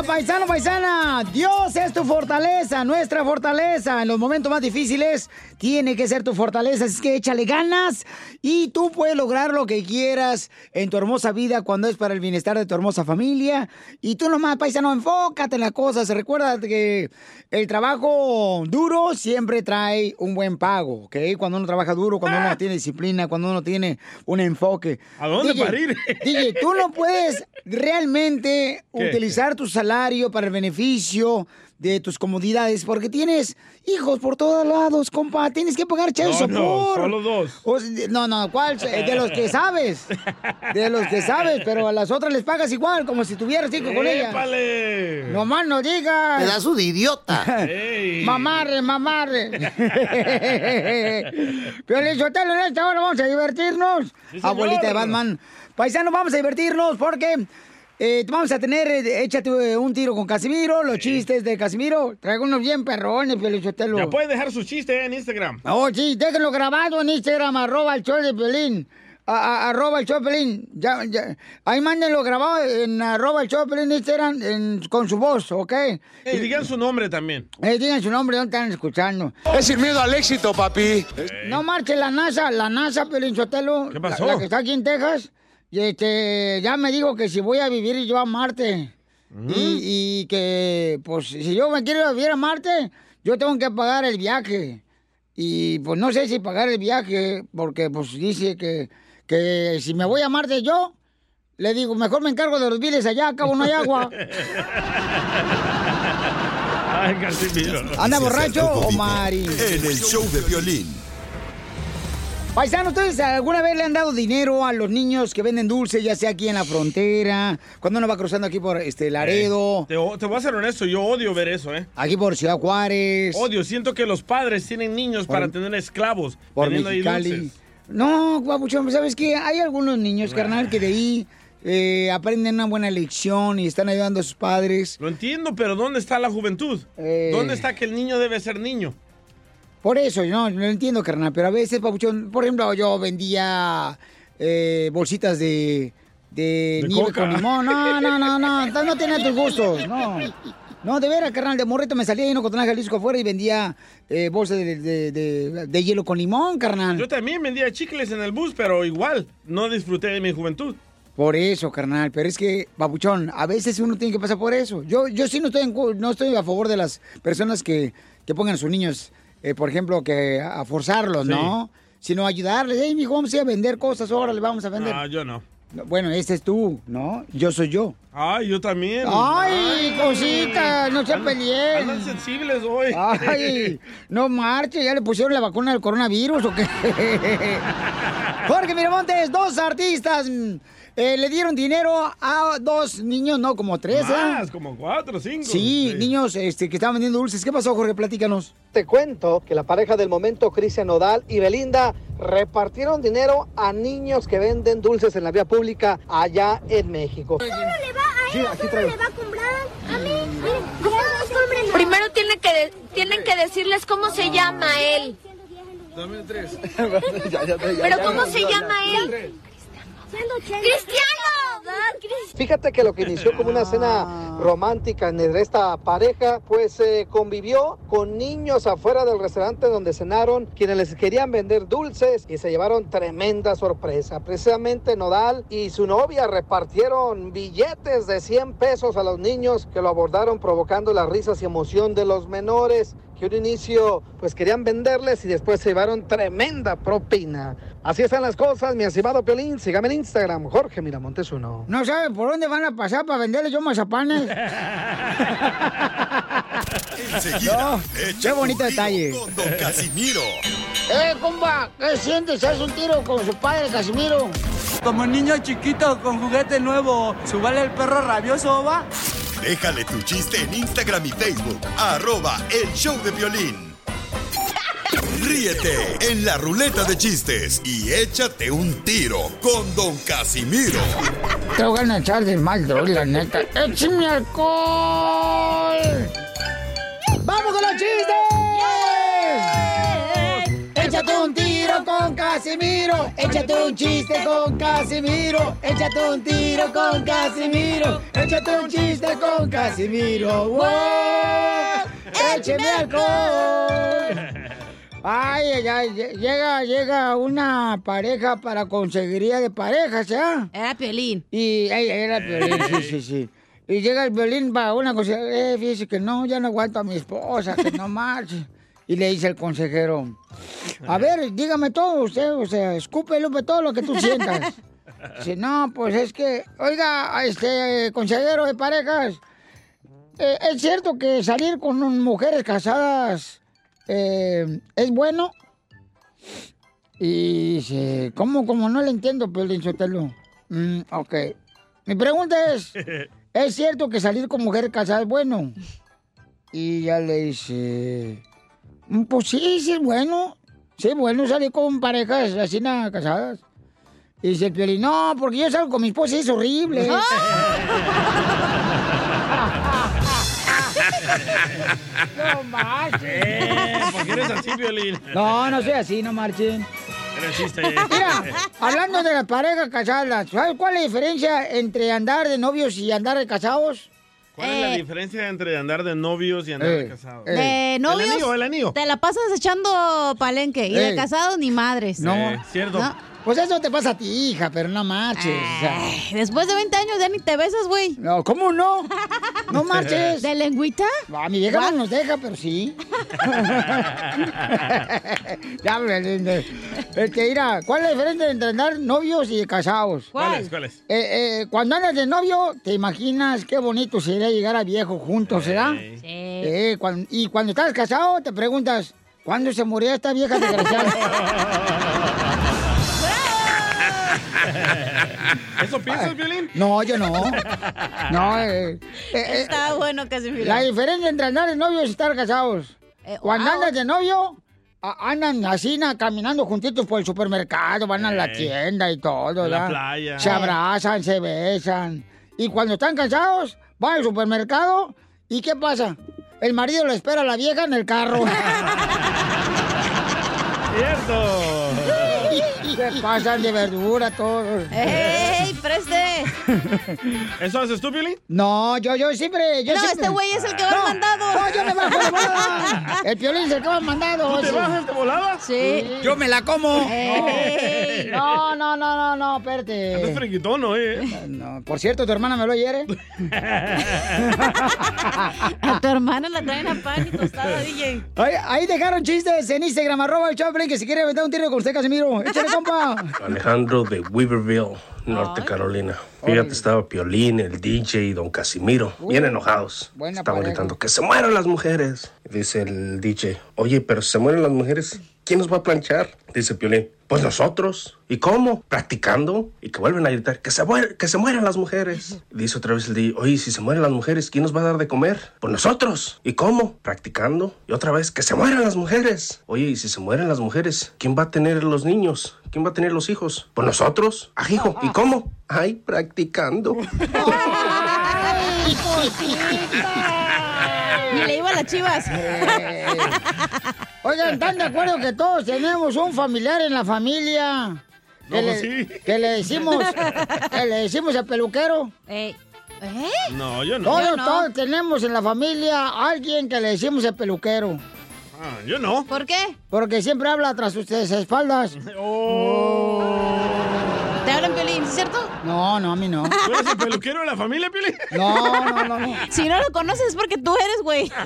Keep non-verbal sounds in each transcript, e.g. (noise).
Recuerda, paisano, paisana, Dios es tu fortaleza, nuestra fortaleza. En los momentos más difíciles tiene que ser tu fortaleza. Así que échale ganas y tú puedes lograr lo que quieras en tu hermosa vida cuando es para el bienestar de tu hermosa familia. Y tú nomás, paisano, enfócate en las cosas. Recuerda que el trabajo duro siempre trae un buen pago, ¿ok? Cuando uno trabaja duro, cuando uno tiene disciplina, cuando uno tiene un enfoque. ¿A dónde DJ, para ir? DJ, tú no puedes realmente (laughs) ¿Qué? utilizar tu salario para el beneficio de tus comodidades porque tienes hijos por todos lados, compa. Tienes que pagar child No, solo dos. O no, no, ¿cuál? De los que sabes. De los que sabes, pero a las otras les pagas igual, como si tuvieras hijos con ellas. ¡Épale! No más no digas. Pedazo de idiota. (laughs) Ey. Mamarre, mamarre. (laughs) Pero en esta hora vamos a divertirnos. Sí, señor. Abuelita de Batman. Paisanos, vamos a divertirnos porque eh, vamos a tener, eh, échate eh, un tiro con Casimiro, los chistes de Casimiro. Traigo unos bien perrones, Piolichotelo. Ya puede dejar su chiste en Instagram. Oh, sí, déjenlo grabado en Instagram, arroba el show de Pelín. arroba el show de Pelín. Ya, ya. Ahí mándenlo grabado en arroba el show de Pelín Instagram en- con su voz, ¿ok? Y digan su nombre también. Eh, digan su nombre, ¿dónde están escuchando? Es sin miedo al éxito, papi. No marche la NASA, la NASA, Pelín Sotelo. ¿Qué pasó? La, la que está aquí en Texas. Y este, ya me dijo que si voy a vivir yo a Marte. y, y que, pues, si yo me quiero vivir a Marte, yo tengo que pagar el viaje. Y pues no sé si pagar el viaje, porque pues dice que, que si me voy a Marte yo, le digo, mejor me encargo de los biles allá, acabo no hay agua. (laughs) Ay, Casimiro. ¿Anda borracho o Mari? En el show de Piolín. Paisano, ¿ustedes alguna vez le han dado dinero a los niños que venden dulces, ya sea aquí en la frontera, cuando uno va cruzando aquí por este Laredo, Te, te voy a ser honesto, yo odio ver eso, ¿eh? aquí por Ciudad Juárez, Odio, siento que los padres tienen niños Por- para tener esclavos. por Mexicali? No, guapuchón, ¿sabes qué? Hay algunos niños, carnal, que de ahí eh, aprenden una buena lección y están ayudando a sus padres. Lo entiendo, pero ¿dónde está la juventud? Eh. ¿Dónde está que el niño debe ser niño? Por eso, no, lo entiendo, carnal, pero a veces, papuchón, por ejemplo, yo vendía eh, bolsitas de, de, De nieve coca. con limón. No, no, no, no, no, no tiene tus gustos, no. No, de veras, carnal, de morrito me salía ahí en Ocotlán, Jalisco afuera y vendía eh, bolsas de, de- de- de hielo con limón, carnal. Yo también vendía chicles en el bus, pero igual, no disfruté de mi juventud. Por eso, carnal, pero es que, babuchón, a veces uno tiene que pasar por eso. Yo, yo sí no estoy, en no estoy a favor de las personas que, que pongan a sus niños, eh, por ejemplo, que a forzarlos, ¿no? Sino ayudarles. Hey, mijo, vamos a ir a vender cosas, ahora le vamos a vender. Ah, yo no. No, Bueno, ese es tú, ¿no? Yo soy yo. Ay, yo también. Ay, cosita, no se peleen. Andan sensibles hoy. Ay, (laughs) no marche, ya le pusieron la vacuna del coronavirus o qué. (laughs) Jorge Miramontes, dos artistas eh, le dieron dinero a dos niños, no, como tres, ¿eh? Más, como cuatro, cinco. Sí, niños este, que estaban vendiendo dulces. ¿Qué pasó, Jorge? Platícanos. Te cuento que la pareja del momento, Cristian Nodal y Belinda, repartieron dinero a niños que venden dulces en la vía pública allá en México. Sí, aquí traigo. Primero tiene que de- tienen que decirles cómo se llama él. Dame tres. (laughs) Pero ¿cómo se llama él? ¡Cristiano! Fíjate que lo que inició como una cena romántica entre esta pareja, pues eh, convivió con niños afuera del restaurante donde cenaron, quienes les querían vender dulces y se llevaron tremenda sorpresa. Precisamente Nodal y su novia repartieron billetes de 100 pesos a los niños que lo abordaron provocando las risas y emoción de los menores que un inicio pues querían venderles y después se llevaron tremenda propina. Así están las cosas, mi estimado Piolín. Sígame en Instagram, Jorge Miramontes uno. ¿No sabe por dónde van a pasar para venderles yo mazapanes? (laughs) Enseguida, No, qué bonito detalle. Con Don Casimiro. (laughs) ¡Eh, compa! ¿Qué sientes? ¿Haz un tiro con su padre, Casimiro? Como niño chiquito con juguete nuevo, ¿subale el perro rabioso, va? Déjale tu chiste en Instagram y Facebook. Arroba El Show de Violín. Ríete en la ruleta de chistes y échate un tiro con Don Casimiro. Te voy a echar de mal, droga, la neta. ¡Échame alcohol! ¡Vamos con los chistes! Échate un tiro con Casimiro. Échate un chiste con Casimiro. Échate un tiro con Casimiro. Échate un chiste con Casimiro. ¡Wow! ¡Écheme alcohol! Ay, ay, ay, lle- llega, llega una pareja para conseguiría de parejas, ¿ya? Era Piolín. Y ay, era Piolín, sí, sí, sí. Y llega el violín para una cosa, eh, fíjese que no, ya no aguanto a mi esposa, que no marche. Y le dice el consejero, a ver, dígame todo usted, o sea, escupe, Lupe, todo lo que tú sientas. (laughs) Dice, no, pues es que, oiga, este consejero de parejas, eh, ¿es cierto que salir con mujeres casadas eh, es bueno? Y dice, ¿cómo, cómo no le entiendo, Piolín Sotelo? Mm, ok. Mi pregunta es, (laughs) ¿es cierto que salir con mujeres casadas es bueno? Y ya le dice, "Mm, pues sí, sí es bueno. Sí es bueno salir con parejas así nada casadas. Y dice el Piolín, no, porque yo salgo con mi esposa y es horrible. (laughs) no marches. Eh, ¿Por qué eres así, Violín? No, no soy así, no marchen. Mira, hablando de las parejas casadas, ¿sabes cuál es la diferencia entre andar de novios y andar de casados? ¿Cuál es la diferencia entre andar de novios y andar Eh, de casados? De novios. El anillo, el anillo. Te la pasas echando palenque. Y de casados ni madres. No. Eh, cierto. No. Pues eso te pasa a ti, hija, pero no marches. Ay, Después de 20 años ya ni te besas, güey. No, ¿cómo no? No (laughs) marches. ¿De lengüita? A mi vieja no nos deja, pero sí. (laughs) ya, me- Este, mira, ¿cuál es la diferencia entre andar novios y casados? ¿Cuál es? ¿Cuál es? Eh, eh, cuando andas de novio, te imaginas qué bonito sería llegar a viejo juntos, ¿será? Sí. Eh, y cuando estás casado, te preguntas, ¿cuándo se moría esta vieja desgraciada? (laughs) ¿Eso piensas, Violín? no, yo no. No, eh, eh, eh, Está bueno, Casimiro. la diferencia entre andar de novios y estar casados. Eh, Cuando wow. andas de novio, a- andan así, na, caminando juntitos por el supermercado, van a la tienda y todo, En la ¿verdad? playa. Se abrazan, se besan. Y cuando están cansados, van al supermercado y ¿qué pasa? El marido le espera a la vieja en el carro. (laughs) ¡Cierto! Quase de verdura, todo. É. 3D. (laughs) ¿Eso haces tú, Pili? No, yo, yo siempre. No, este güey es el que va no, mandado. No, yo me bajo de volada. El Piolín es el que va mandado. ¿Tú te bajas de volada? Sí. Yo me la como. Hey. No, no, no, no, no, espérate. Andas friquitón, ¿eh? No, por cierto, tu hermana me lo hiere. (laughs) a tu hermana la traen a pan y tostada, (laughs) DJ. Ahí, dejaron chistes en Instagram, arroba el Chaplin, que si quiere aventar un tiro con usted, Casimiro. Échale, compa. Alejandro de Weaverville. Norte Ay. Carolina. Fíjate, estaba Piolín, el DJ y Don Casimiro, bien enojados. Estaban pareja. gritando que se mueran las mujeres. Dice el DJ, oye, pero si se mueren las mujeres, ¿quién nos va a planchar? Dice Piolín. Pues nosotros. ¿Y cómo? Practicando. Y que vuelven a gritar, que se, muer- que se mueran las mujeres. Y dice otra vez el DJ, oye, si se mueren las mujeres, ¿quién nos va a dar de comer? Pues nosotros. ¿Y cómo? Practicando. Y otra vez, que se mueran las mujeres. Oye, y si se mueren las mujeres, ¿quién va a tener los niños? ¿Quién va a tener los hijos? Pues nosotros. Ah, hijo. ¿Y cómo? Ay, practicando. (laughs) ¡Ay, Ni le iba a las chivas. Oigan, ¿están de acuerdo que todos tenemos un familiar en la familia? Que, No, le, sí. que le decimos, que le decimos el peluquero. ¿Eh? No, yo no. Todos, todos tenemos en la familia a alguien que le decimos el peluquero. Ah, yo no. ¿Por qué? Porque siempre habla tras sus espaldas. ¿Te Piolín, ¿sí es cierto? No, no, a mí no. ¿Tú eres el peluquero de la familia, Pili? (laughs) No, no, no, no. Si no lo conoces es porque tú eres, güey. (laughs)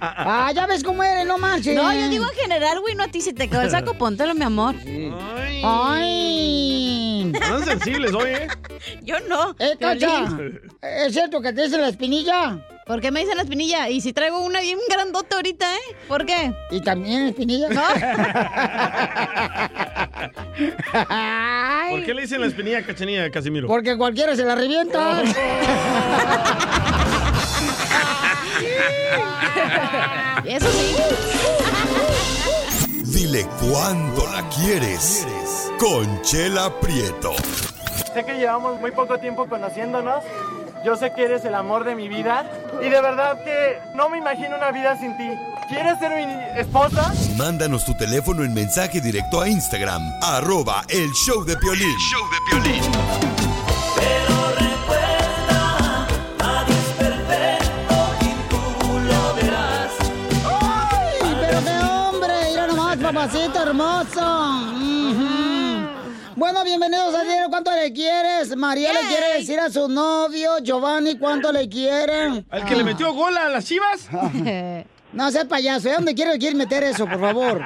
Ah, ya ves cómo eres, no marches. No, yo digo en general, güey, no a ti. Si te quedó el saco, póntelo, mi amor. Ay. Tan sensibles hoy, ¿eh? Yo no. Eh, Cacha, Piolín. ¿es cierto que te dicen la espinilla? ¿Por qué me dicen la espinilla? Y si traigo una bien grandota ahorita, ¿eh? ¿Por qué? ¿Y también espinilla? No. (laughs) ¿Por qué le dicen la espinilla a Cachanilla, Casimiro? Porque cualquiera se la revienta. (laughs) Eso sí. Dile cuándo la quieres. Conchela Prieto. Sé que llevamos muy poco tiempo conociéndonos. Yo sé que eres el amor de mi vida. Y de verdad que no me imagino una vida sin ti. ¿Quieres ser mi esposa? Mándanos tu teléfono en mensaje directo a Instagram, arroba el show de Piolín. show de Piolín. ¡Ay, pero qué hombre! Mira nomás, papacito hermoso. Ujú. Bueno, bienvenidos a Dile ¿Cuánto le quieres? María le quiere decir a su novio, Giovanni, ¿cuánto le quieren? ¿Al que le metió gol a las chivas? (laughs) No, sea payaso. ¿De dónde quiere, quiere meter eso, por favor?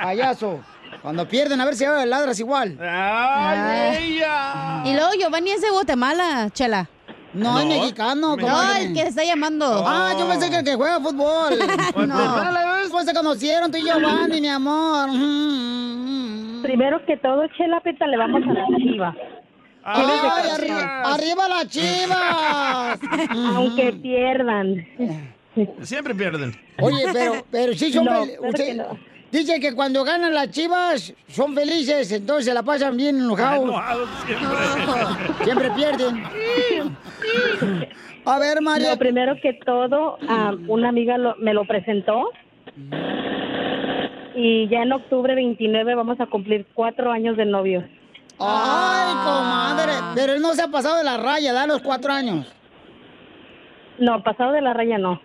Payaso. Cuando pierden, a ver si ahora ladras igual. ¡Ay, ella! Y luego Giovanni es de Guatemala, chela. No, es mexicano, No, comadre. el que está llamando. Ah, yo pensé que el que juega fútbol. (laughs) no. Pues se conocieron tú y Giovanni, mi amor. (laughs) Primero que todo, Chela Peta, le vamos a la chiva. ¡Ay, Tienes de arri- corazón. arriba las chivas! (laughs) Aunque pierdan. Siempre pierden. Oye, pero, pero sí son No, fel- usted- no. Dice que cuando ganan las chivas son felices, entonces la pasan bien enojados. Enojados siempre. (laughs) Siempre pierden. A ver, María. No, primero que todo, ah, una amiga lo- me lo presentó. Y ya en octubre 29 vamos a cumplir cuatro años de novios. Ay, comadre. Pero él no se ha pasado de la raya, da los cuatro años. No, pasado de la raya no.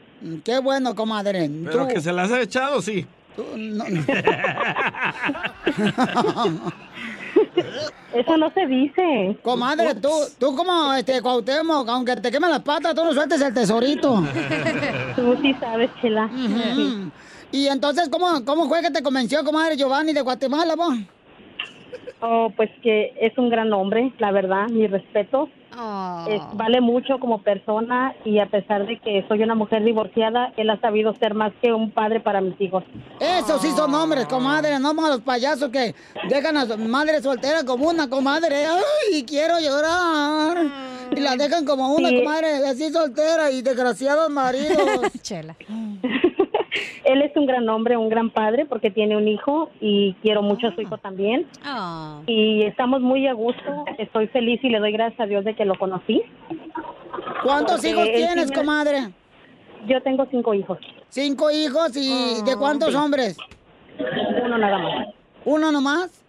Qué bueno, comadre. Pero Tú- que se las ha echado, sí. no, no. (laughs) Eso no se dice. Comadre, tú, tú como este Cuauhtémoc, aunque te quemen las patas, tú no sueltes el tesorito. (laughs) Tú sí sabes, Chela. Ujú. Y entonces, ¿cómo, ¿cómo fue que te convenció, comadre Giovanni de Guatemala, vos? Oh, pues que es un gran hombre, la verdad, mi respeto. Es- vale mucho como persona y a pesar de que soy una mujer divorciada, él ha sabido ser más que un padre para mis hijos. Eso sí son hombres, comadre, no como los payasos que dejan a su madre soltera como una comadre. ¡Ay, quiero llorar! Y la dejan como una Sí. comadre así soltera y desgraciados maridos. (laughs) Chela. (laughs) Él es un gran hombre, un gran padre porque tiene un hijo y quiero mucho a su hijo también. Ah. Y estamos muy a gusto, estoy feliz y le doy gracias a Dios de que lo conocí. ¿Cuántos Porque hijos tienes, tiene- comadre? Yo tengo cinco hijos. ¿Cinco hijos y de cuántos sí. hombres? Uno nada más. ¿Uno nomás?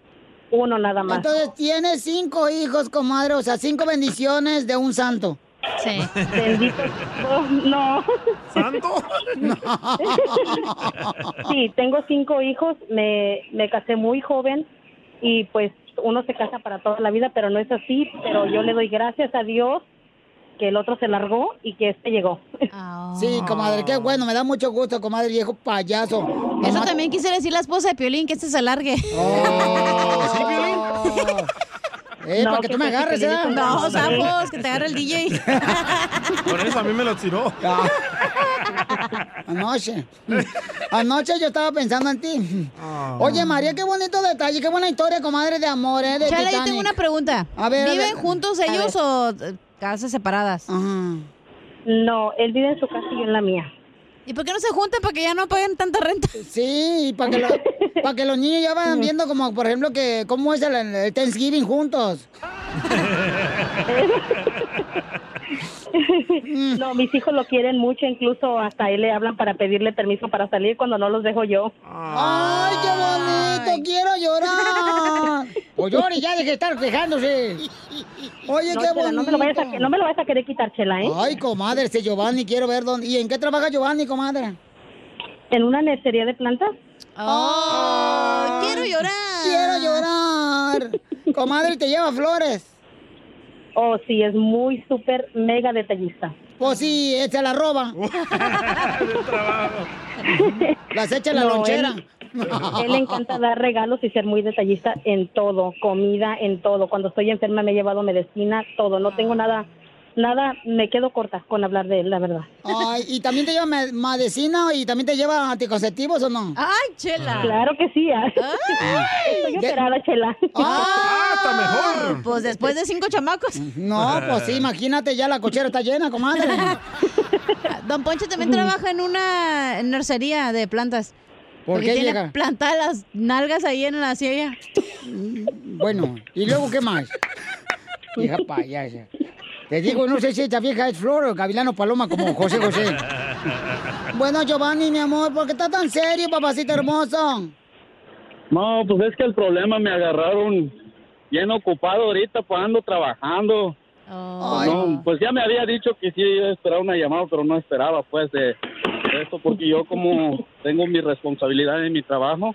Uno nada más. Entonces tienes cinco hijos, comadre, o sea, cinco bendiciones de un santo. Sí. Bendito. Oh, no. ¿Santo? (laughs) Sí, tengo cinco hijos, me, me casé muy joven y pues uno se casa para toda la vida, pero no es así, pero yo le doy gracias a Dios que el otro se largó y que este llegó. Sí, comadre, qué bueno, me da mucho gusto, comadre, viejo payaso. Eso también quisiera decir la esposa de Piolín, que este se alargue. Oh, (laughs) ¿sí, Piolín? (laughs) Eh, No, para que tú me agarres, que ¿eh? No, sapos, que te agarre el DJ. (laughs) Por eso a mí me lo tiró. Anoche. Anoche yo estaba pensando en ti. Oye, María, qué bonito detalle, qué buena historia, comadre de amor, ¿eh? De yo Titanic. tengo una pregunta. A ver, a ¿Viven ver. juntos ellos o eh, casas separadas? No, él vive en su casa y yo en la mía. ¿Y por qué no se juntan para que ya no paguen tanta renta? Sí, y para que, lo- para que los niños ya vayan viendo como, por ejemplo, que cómo es el, el Thanksgiving juntos. (laughs) No, mis hijos lo quieren mucho, incluso hasta él le hablan para pedirle permiso para salir cuando no los dejo yo. ¡Ay, qué bonito! ¡Quiero llorar! (laughs) Pues llore, ya deje de estar quejándose. Oye, No, qué Chela, bonito. no me lo vayas a- no me lo vayas a querer quitar, Chela, ¿eh? Ay, comadre, ese Giovanni, quiero ver dónde. ¿Y en qué trabaja Giovanni, comadre? En una nursería de plantas. Oh, quiero llorar. Quiero llorar. Comadre, ¿te lleva flores? Oh, sí, es muy súper mega detallista. Pues sí, se la roba. (laughs) Las echa en la No, lonchera. Él, él le encanta dar regalos y ser muy detallista en todo, comida, en todo. Cuando estoy enferma me he llevado medicina, todo. No tengo nada, nada, me quedo corta con hablar de él, la verdad. Ay, ¿y también te lleva me- medicina y también te lleva anticonceptivos o no? ¡Ay, Chela! Claro que sí. ah. Estoy operada, Chela. ¡Ah, está mejor! Pues después de cinco chamacos. No, pues sí, imagínate, ya la cochera está llena, comadre. (laughs) Don Poncho también trabaja en una nursería de plantas. ¿Por Porque qué tiene llega? plantadas las nalgas ahí en la silla. Bueno, ¿y luego qué más? (laughs) Hija payasa. Te digo, no sé si esta vieja es Flor o Gavilano Paloma como José José. (laughs) Bueno, Giovanni, mi amor, ¿por qué está tan serio, papacito hermoso? No, pues es que el problema me agarraron bien ocupado ahorita, pues ando trabajando. Pues, no, pues ya me había dicho que sí iba a esperar una llamada, pero no esperaba pues de, de esto porque yo como tengo mi responsabilidad en mi trabajo,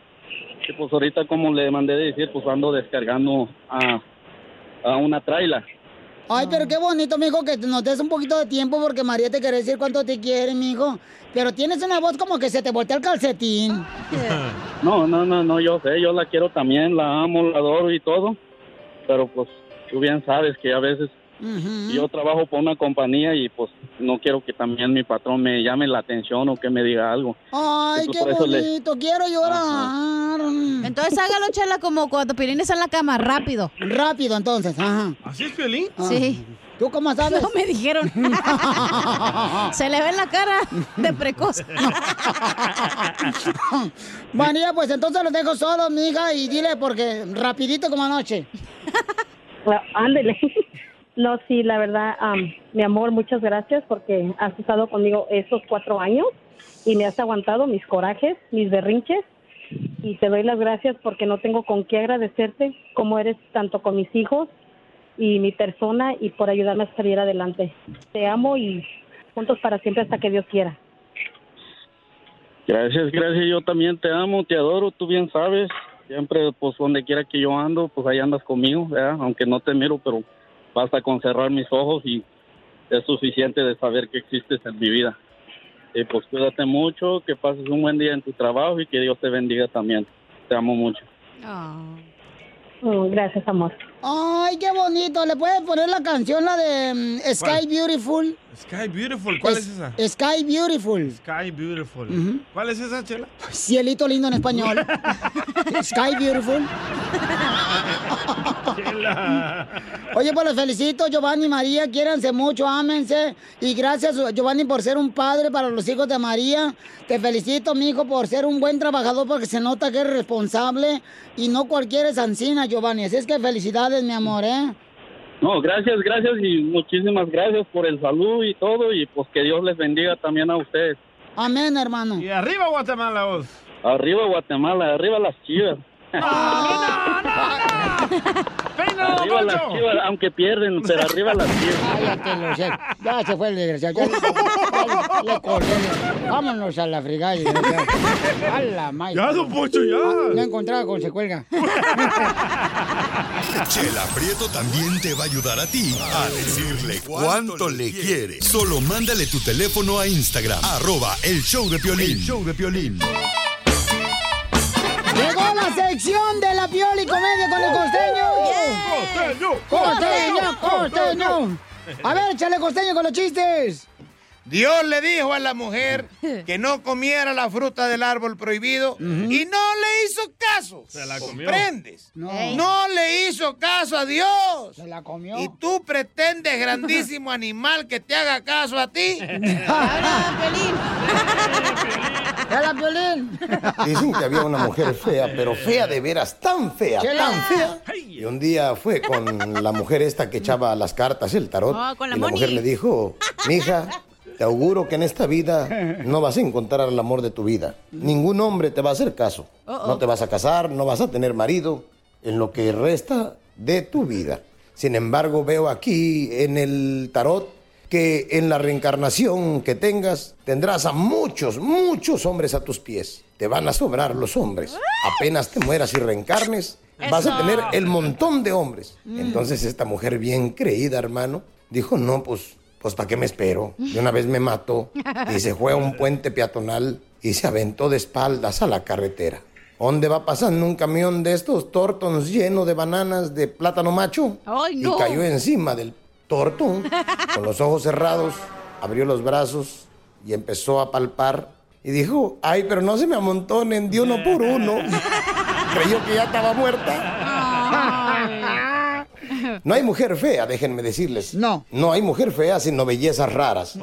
y pues ahorita como le mandé decir, pues ando descargando a, a una traila. Ay, pero qué bonito, mijo, que nos des un poquito de tiempo porque María te quiere decir cuánto te quiere, mijo. Pero tienes una voz como que se te voltea el calcetín. (laughs) No, no, no, no, yo sé, yo la quiero también, la amo, la adoro y todo, pero pues tú bien sabes que a veces yo trabajo por una compañía y pues no quiero que también mi patrón me llame la atención o que me diga algo. Ay, Entonces, qué le- bonito, quiero llorar. Entonces hágalo, Chela, como cuando Piolín está en la cama, rápido. Rápido, entonces, ajá. ¿Así es, Piolín? Sí. ¿Tú cómo sabes? No me dijeron. (laughs) Se le ve en la cara de precoz. (laughs) María, pues entonces los dejo solos, mija, y dile porque rapidito como anoche. Ah, Ándele. No, sí, la verdad, am, mi amor, muchas gracias porque has estado conmigo estos cuatro años y me has aguantado mis corajes, mis berrinches y te doy las gracias porque no tengo con qué agradecerte como eres tanto con mis hijos y mi persona y por ayudarme a salir adelante. Te amo y juntos para siempre hasta que Dios quiera. Gracias, gracias, yo también te amo, te adoro, tú bien sabes, siempre pues donde quiera que yo ando, pues ahí andas conmigo, ¿verdad? aunque no te miro, pero basta con cerrar mis ojos y es suficiente de saber que existes en mi vida. Y pues cuídate mucho, que pases un buen día en tu trabajo y que Dios te bendiga también. Te amo mucho. Mm, Gracias, amor. Ay, qué bonito. ¿Le puedes poner la canción, la de mm, Sky ¿Cuál? Beautiful? Sky Beautiful, ¿cuál es, esa? Sky Beautiful. Sky Beautiful. ¿Cuál es esa, Chela? Cielito lindo en español. (laughs) Sky Beautiful. (laughs) Oye, pues los felicito, Giovanni y María. Quiéranse mucho, ámense. Y gracias, Giovanni, por ser un padre para los hijos de María. Te felicito, mi hijo, por ser un buen trabajador, porque se nota que eres responsable. Y no cualquiera es Giovanni. Así es que felicidades, mi amor, ¿eh? No, gracias, gracias y muchísimas gracias por el salud y todo y pues que Dios les bendiga también a ustedes. Amén, hermano. Y arriba Guatemala, vos. Arriba Guatemala, arriba las chivas. Arriba las chivas, aunque pierden, pero arriba las chivas. Cállate. (laughs) Ya se fue el desgraciado. Ya, ya- ya le colgué. Vámonos a la frigada. desgraciado. A la madre. Ya, don Poncho, ya. Ah, No encontraba con se cuelga. (laughs) Chela Prieto también te va a ayudar a ti a decirle cuánto le quiere. Solo mándale tu teléfono a Instagram, arroba el show de Piolín. El show de Piolín. Llegó la sección de la piola y comedia con el costeño. ¡Costeño! ¡Costeño! ¡Costeño! A ver, échale costeño con los chistes. Dios le dijo a la mujer (laughs) que no comiera la fruta del árbol prohibido y no le hizo caso. Se la comió. ¿Comprendes? No. No le hizo caso a Dios. Se la comió. Y tú pretendes, grandísimo (laughs) animal, que te haga caso a ti. (laughs) ¡Hola, Violín! Dicen que había una mujer fea, pero fea de veras, tan fea, Chela. tan fea. Y un día fue con la mujer esta que echaba las cartas, el tarot. Oh, con la y la mujer le dijo, mija, te auguro que en esta vida no vas a encontrar el amor de tu vida. Ningún hombre te va a hacer caso. Oh, No te vas a casar, no vas a tener marido en lo que resta de tu vida. Sin embargo, veo aquí en el tarot que en la reencarnación que tengas tendrás a muchos, muchos hombres a tus pies. Te van a sobrar los hombres. Apenas te mueras y reencarnes, vas a tener el montón de hombres. Entonces esta mujer bien creída, hermano, dijo, no, pues, pues ¿para qué me espero? De una vez me mató y se fue a un puente peatonal y se aventó de espaldas a la carretera. ¿Dónde va pasando un camión de estos tortons lleno de bananas de plátano macho? Ay, no. Y cayó encima del tortón, con los ojos cerrados, abrió los brazos y empezó a palpar. Y dijo, ay, pero no se me amontonen de uno por uno. (laughs) Creyó que ya estaba muerta. No hay mujer fea, déjenme decirles. No. No hay mujer fea, sino bellezas raras.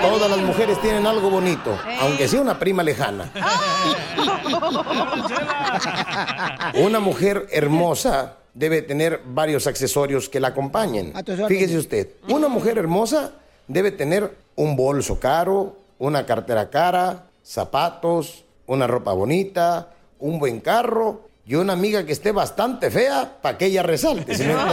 Todas las mujeres tienen algo bonito, aunque sea una prima lejana. Una mujer hermosa debe tener varios accesorios que la acompañen. Fíjese usted, una mujer hermosa debe tener un bolso caro, una cartera cara, zapatos, una ropa bonita, un buen carro y una amiga que esté bastante fea para que ella resalte. Si no, (laughs) ¿cómo?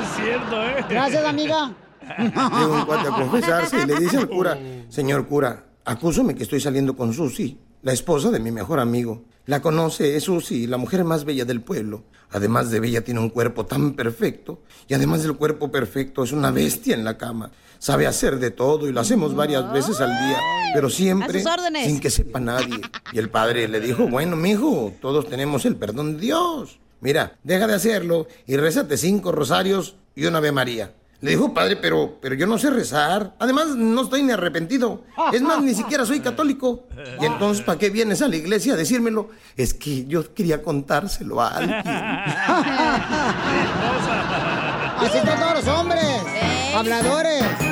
Es cierto, ¿eh? Gracias, amiga. Llega un cuate a confesarse y le dice al cura, señor cura, acúsame que estoy saliendo con Susi, la esposa de mi mejor amigo. La conoce, es Susi, la mujer más bella del pueblo. Además de bella, tiene un cuerpo tan perfecto. Y además del cuerpo perfecto, es una bestia en la cama. Sabe hacer de todo y lo hacemos varias veces al día, pero siempre sin que sepa nadie. Y el padre le dijo, bueno, mijo, todos tenemos el perdón de Dios. Mira, deja de hacerlo y rézate cinco rosarios y una Ave María. Le dijo, padre, pero, pero yo no sé rezar. Además, no estoy ni arrepentido. Es más, ni siquiera soy católico. Y entonces, ¿para qué vienes a la iglesia a decírmelo? Es que yo quería contárselo a alguien. (laughs) Así están todos los hombres. Habladores.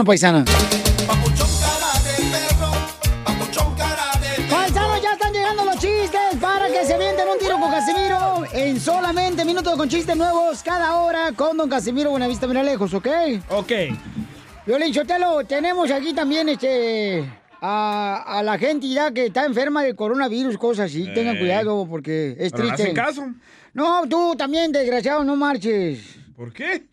paisana. Paisanos, ya están llegando los chistes para que se avienten un tiro con Casimiro en solamente minutos con chistes nuevos cada hora con Don Casimiro Buenavista Mira Lejos, ¿ok? Ok. Violín Sotelo, tenemos aquí también este a, a la gente ya que está enferma de coronavirus, cosas así. Tengan Eh. cuidado porque es Pero no triste. hacen caso. No, tú también, desgraciado, no marches. ¿Por qué?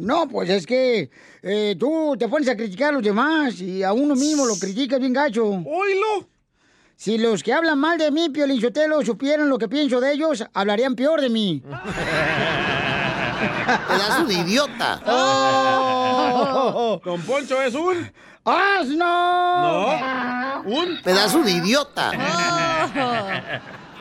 No, pues es que eh, tú te pones a criticar a los demás y a uno mismo lo criticas bien gacho. ¡Oílo! Si los que hablan mal de mí, Piolín Sotelo, supieran lo que pienso de ellos, hablarían peor de mí. (laughs) Pedazo de idiota. Oh. Don Poncho es un... ¡Asno! No. Un... Pedazo de idiota.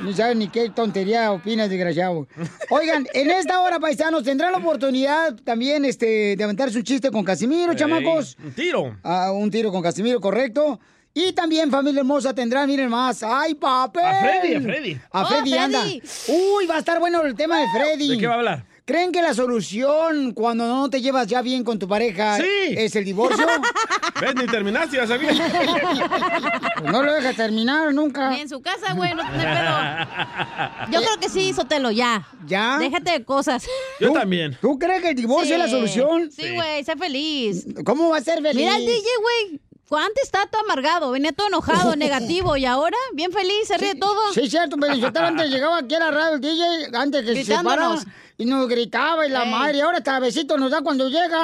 Ni sabes ni qué tontería opinas, desgraciado. Oigan, en esta hora, paisanos, tendrán la oportunidad también este, de aventarse un chiste con Casimiro, chamacos. Un tiro. Ah, un tiro con Casimiro, correcto. Y también, familia hermosa, tendrán, miren más. ¡Ay, papel! A Freddy, a Freddy. A Oh, Freddy. anda. Uy, va a estar bueno el tema de Freddy. ¿De qué va a hablar? ¿Creen que la solución cuando no te llevas ya bien con tu pareja Sí. es el divorcio? (laughs) ¿Ves? Ni terminaste, ya sabía. Pues no lo dejas terminar nunca. Ni en su casa, güey, no tiene pedo. Yo creo que sí, Sotelo, ya. ¿Ya? Déjate de cosas. Yo también. ¿Tú crees que el divorcio es la solución? Sí, güey, sé feliz. ¿Cómo va a ser feliz? Mira el DJ, güey. Antes estaba todo amargado, venía todo enojado, (laughs) negativo, y ahora bien feliz, se ríe de todo. Sí, cierto, pero yo antes llegaba aquí a la radio el DJ, antes que se y nos gritaba y la Ey. madre, y ahora hasta besito nos da cuando llega.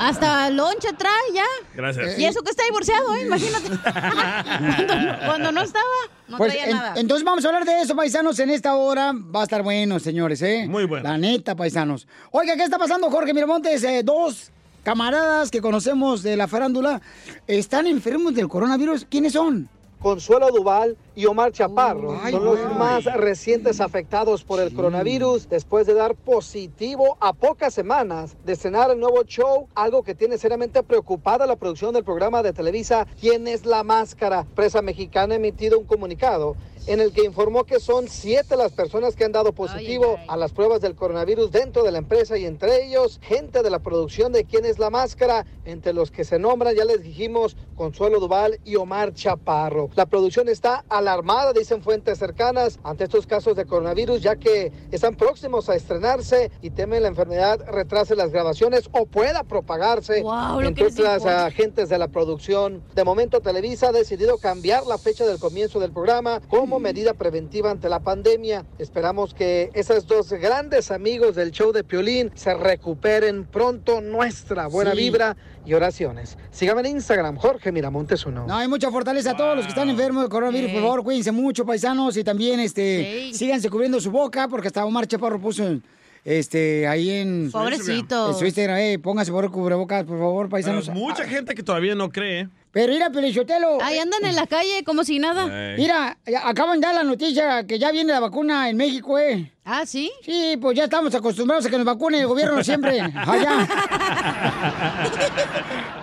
Hasta lonche trae ya. Gracias. Y eso que está divorciado, ¿eh? Imagínate. cuando, no- cuando no estaba, no Pues, traía en- nada. entonces vamos a hablar de eso, paisanos, en esta hora. Va a estar bueno, señores, ¿eh? Muy bueno. La neta, paisanos. Oiga, ¿qué está pasando, Jorge Miramontes? Eh, dos camaradas que conocemos de la farándula están enfermos del coronavirus. ¿Quiénes son? Consuelo Duval y Omar Chaparro Ay, son los más recientes afectados por el coronavirus después de dar positivo a pocas semanas de estrenar el nuevo show, algo que tiene seriamente preocupada la producción del programa de Televisa ¿Quién es la máscara? Presa mexicana ha emitido un comunicado en el que informó que son siete las personas que han dado positivo a las pruebas del coronavirus dentro de la empresa y entre ellos gente de la producción de quién es la máscara, entre los que se nombran, ya les dijimos, Consuelo Duval y Omar Chaparro. La producción está alarmada, dicen fuentes cercanas, ante estos casos de coronavirus, ya que están próximos a estrenarse y temen la enfermedad retrase las grabaciones o pueda propagarse lo entre otras agentes de la producción. De momento, Televisa ha decidido cambiar la fecha del comienzo del programa como medida preventiva ante la pandemia. Esperamos que esos dos grandes amigos del show de Piolín se recuperen pronto. Nuestra buena Sí. vibra y oraciones. Síganme en Instagram, Jorge Miramontes uno. No, hay mucha fortaleza a todos los que están enfermos de coronavirus. Por favor, cuídense mucho, paisanos. Y también, este, Sí. síganse cubriendo su boca, porque hasta Omar Chaparro puso, este, ahí en... Pobrecito. En su Instagram, eh, pónganse por cubrebocas, por favor, Pero paisanos. mucha gente que todavía no cree. Pero mira, Pelichotelo. Ahí andan en la calle como si nada. Mira, ya acaban de dar la noticia que ya viene la vacuna en México, ¿eh? Ah, ¿sí? Sí, pues ya estamos acostumbrados a que nos vacune el gobierno siempre. (laughs) Allá.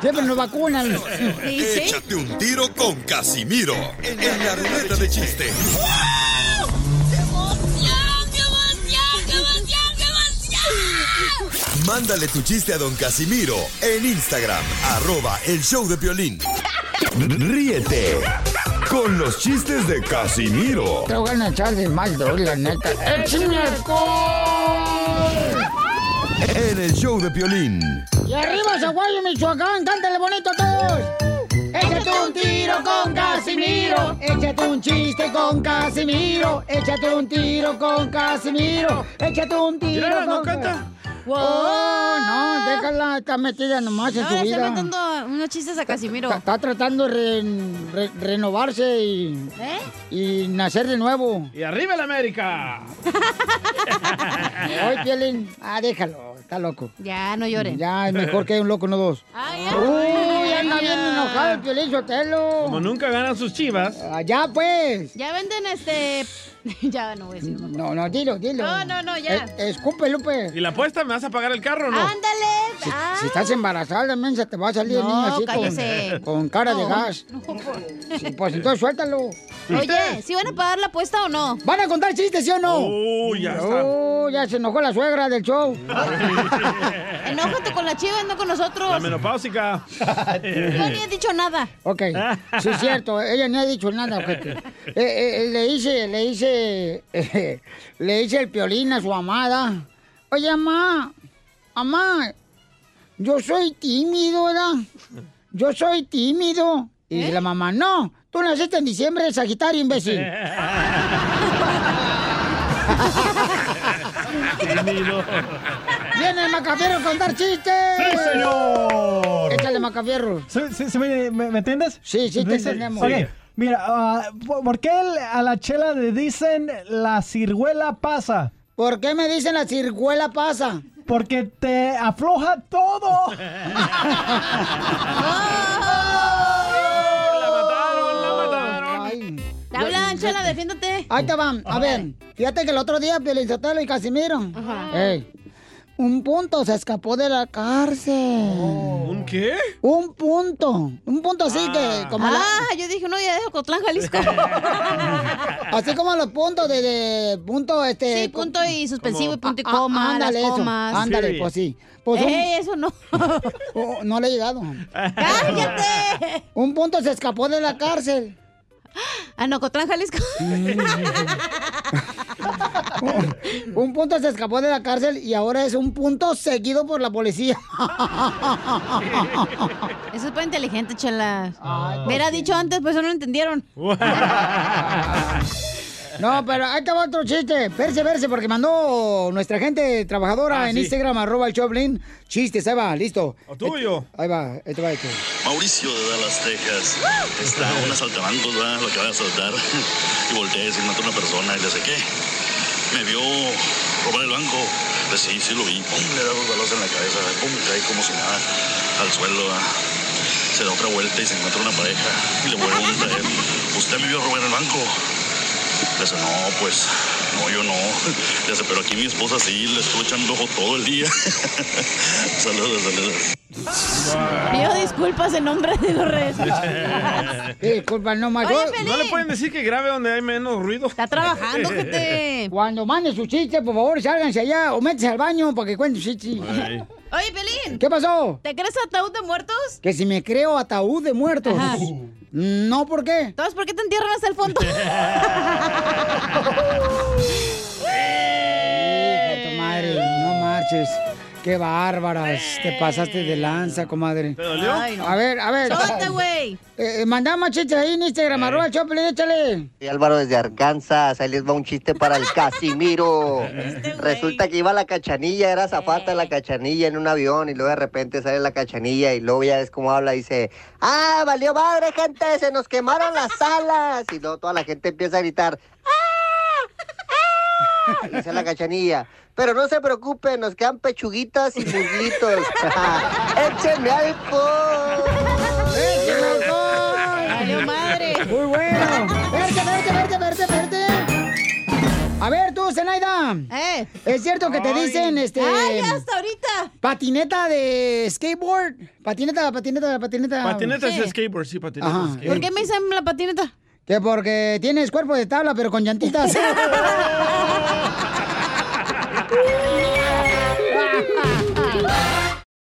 siempre nos vacunan. Sí, sí. Échate un tiro con Casimiro en la ruleta de chiste. Mándale tu chiste a don Casimiro en Instagram, arroba el show de violín. Ríete con los chistes de Casimiro Te voy a echar de mal, la neta. ¡Échame en el show de violín. Y arriba, Zaguayo, Michoacán, cántale bonito a todos. Échate un tiro con Casimiro. Échate un chiste con Casimiro. Échate un tiro con Casimiro. Échate un tiro Mira, con no canta. Oh, no, déjala, está metida nomás en su le está vida. metiendo unos chistes a Casimiro. Está, está tratando de re- re- renovarse y, ¿Eh? y nacer de nuevo. Y arriba el América. (laughs) Hoy, Pielín. Ah, déjalo, está loco. Ya, no lloren. Ya es mejor que hay un loco, no dos. Ay, ay, Uy, anda bien enojado el Piolín Sotelo. Como nunca ganan sus chivas. Allá, pues. Ya venden este. (laughs) ya no voy a decir. No, no, dilo, dilo. No, no, no, ya. Eh, escupe, Lupe. ¿Y la apuesta me vas a pagar el carro o no? Ándale. Si, ah. si estás embarazada, men, se te va a salir el niño así con, con cara de gas. (laughs) No, por- Sí, pues entonces suéltalo. Oye, ¿sí van a pagar la apuesta o no? ¿Van a contar chistes, sí o no? Oh, ya está. Oh, ya se enojó la suegra del show. (laughs) Enójate con la chiva, no con nosotros. La menopáusica. (laughs) Yo ni he dicho nada. Ok, sí es cierto, ella ni ha dicho nada. (laughs) Eh, eh, le hice, le hice, eh, le hice el piolín a su amada. Oye, mamá, mamá, yo soy tímido, ¿verdad? Yo soy tímido. Y dice la mamá, no, tú naciste en diciembre, Sagitario, imbécil. ¡Viene el Macafierro a contar chistes! ¡Sí, señor! Échale, Macafierro. ¿Sí, sí, sí, me, me- me entiendes? Sí, sí, te entendemos. Ok, Sí. Mira, ah, ¿por qué a la chela le dicen la ciruela pasa? ¿Por qué me dicen la ciruela pasa? Porque te afloja todo. (laughs) Te hablan, chela, defiéndete. Ahí te van. A ver, fíjate que el otro día Pielizotelo y Casimiro. Ey, un punto se escapó de la cárcel. ¿Un qué? Un punto. Un punto así que como la- Ah, yo dije, no, ya de Ocotlán, Jalisco. (laughs) así como los puntos de, de punto este Sí, punto y suspensivo y punto y Ah, coma, ándale las eso, ándale, Sí. pues sí. Pues un- Ey, eso no. (laughs) Oh, no le he llegado. (laughs) ¡Cállate! Un punto se escapó de la cárcel. (gasps) ¿A Nocotlán, Jalisco? (laughs) Un punto se escapó de la cárcel y ahora es un punto seguido por la policía. (laughs) Eso es para inteligente, chela. Hubiera dicho antes, pues eso no lo entendieron. (laughs) No, pero ahí estaba otro chiste. Verse, verse, porque mandó nuestra gente trabajadora Ah, en sí. Instagram, arroba el Choplin. Chistes, ahí va, listo. ¿O tuyo? Ahí va, ahí te va este. Mauricio de Dallas, Texas. Está un asaltamiento, ¿verdad? Lo que va a asaltar. Y voltea y se mata una persona y le dice, ¿qué? Me vio robar el banco. Pues sí, sí lo vi. Pum, le da dos balas en la cabeza. Pum, cae como si nada al suelo. ¿verdad? Se da otra vuelta y se encuentra una pareja y le vuelve a traer. ¿Usted me vio robar el banco? Le dice, no, pues, no, yo no. (laughs) Le dice, pero aquí mi esposa sí, le estuvo echando ojo todo el día. (laughs) saludos, saludos. Pido disculpas en nombre de los redes. Disculpa, no más. ¿No le pueden decir que grabe donde hay menos ruido? Está trabajando, (laughs) gente. Cuando mande su chiste, por favor, sálganse allá o métese al baño para que cuente su chiste. Oye, Pelín. ¿Qué pasó? ¿Te crees ataúd de muertos? Que si me creo ataúd de muertos. Ajá. No, ¿por qué? Entonces, ¿por qué te entierran hasta el fondo? (laughs) (laughs) Hija de tu madre, no marches. Qué bárbaras. Te pasaste de lanza, comadre. ¿Te dolió? Ay, no. A ver, a ver. Suéltate, güey. Eh, mandamos chistes ahí en Instagram, arroba Choplin, échale. Soy Álvaro desde Arkansas, ahí les va un chiste para el (laughs) Casimiro. Resulta que iba la cachanilla, era zafata la cachanilla en un avión y luego de repente sale la cachanilla y luego ya ves cómo habla, dice, ah, valió madre gente, se nos quemaron las alas. Y luego toda la gente empieza a gritar, ¡ah! (laughs) Dice la cachanilla, pero no se preocupen, nos quedan pechuguitas y muslitos. (laughs) ¡Échenme alcohol! ¡Échale alcohol! Valió madre. Muy bueno. Verte, verte, verte, verte, verte. A ver, tú, Zenaida. Eh. ¿Es cierto que te dicen, este... Ay, hasta ahorita. Patineta de skateboard. Patineta, patineta, patineta. Patineta Sí. es skateboard, sí, patineta skateboard. ¿Por qué me dicen la patineta? Que porque tienes cuerpo de tabla, pero con llantitas. (laughs)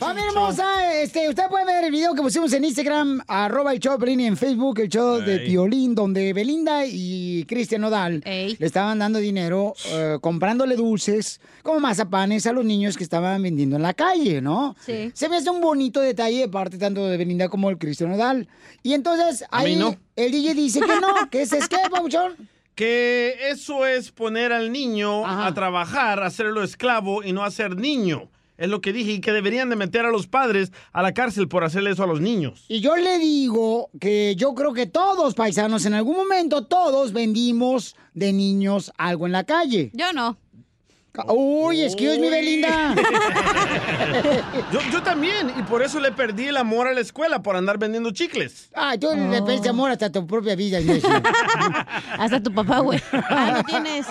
Familia hermosa, este, usted puede ver el video que pusimos en Instagram, arroba el show Pelín y en Facebook, el show de. Piolín, donde Belinda y Cristian Nodal le estaban dando dinero, eh, comprándole dulces, como mazapanes a los niños que estaban vendiendo en la calle, ¿no? Sí. Se me hace un bonito detalle de parte tanto de Belinda como el Cristian Nodal. Y entonces, ahí no. el DJ dice que no, que ese es qué. Que eso es poner al niño a trabajar, hacerlo esclavo y no hacer niño. Es lo que dije y que deberían de meter a los padres a la cárcel por hacerle eso a los niños. Y yo le digo que yo creo que todos paisanos, en algún momento, todos vendimos de niños algo en la calle. Yo no. Uy, excuse me, Belinda. (laughs) Yo, yo también, y por eso le perdí el amor a la escuela, por andar vendiendo chicles. Ah, tú le pediste amor hasta tu propia vida. (laughs) Hasta tu papá, güey. Ah, no tienes.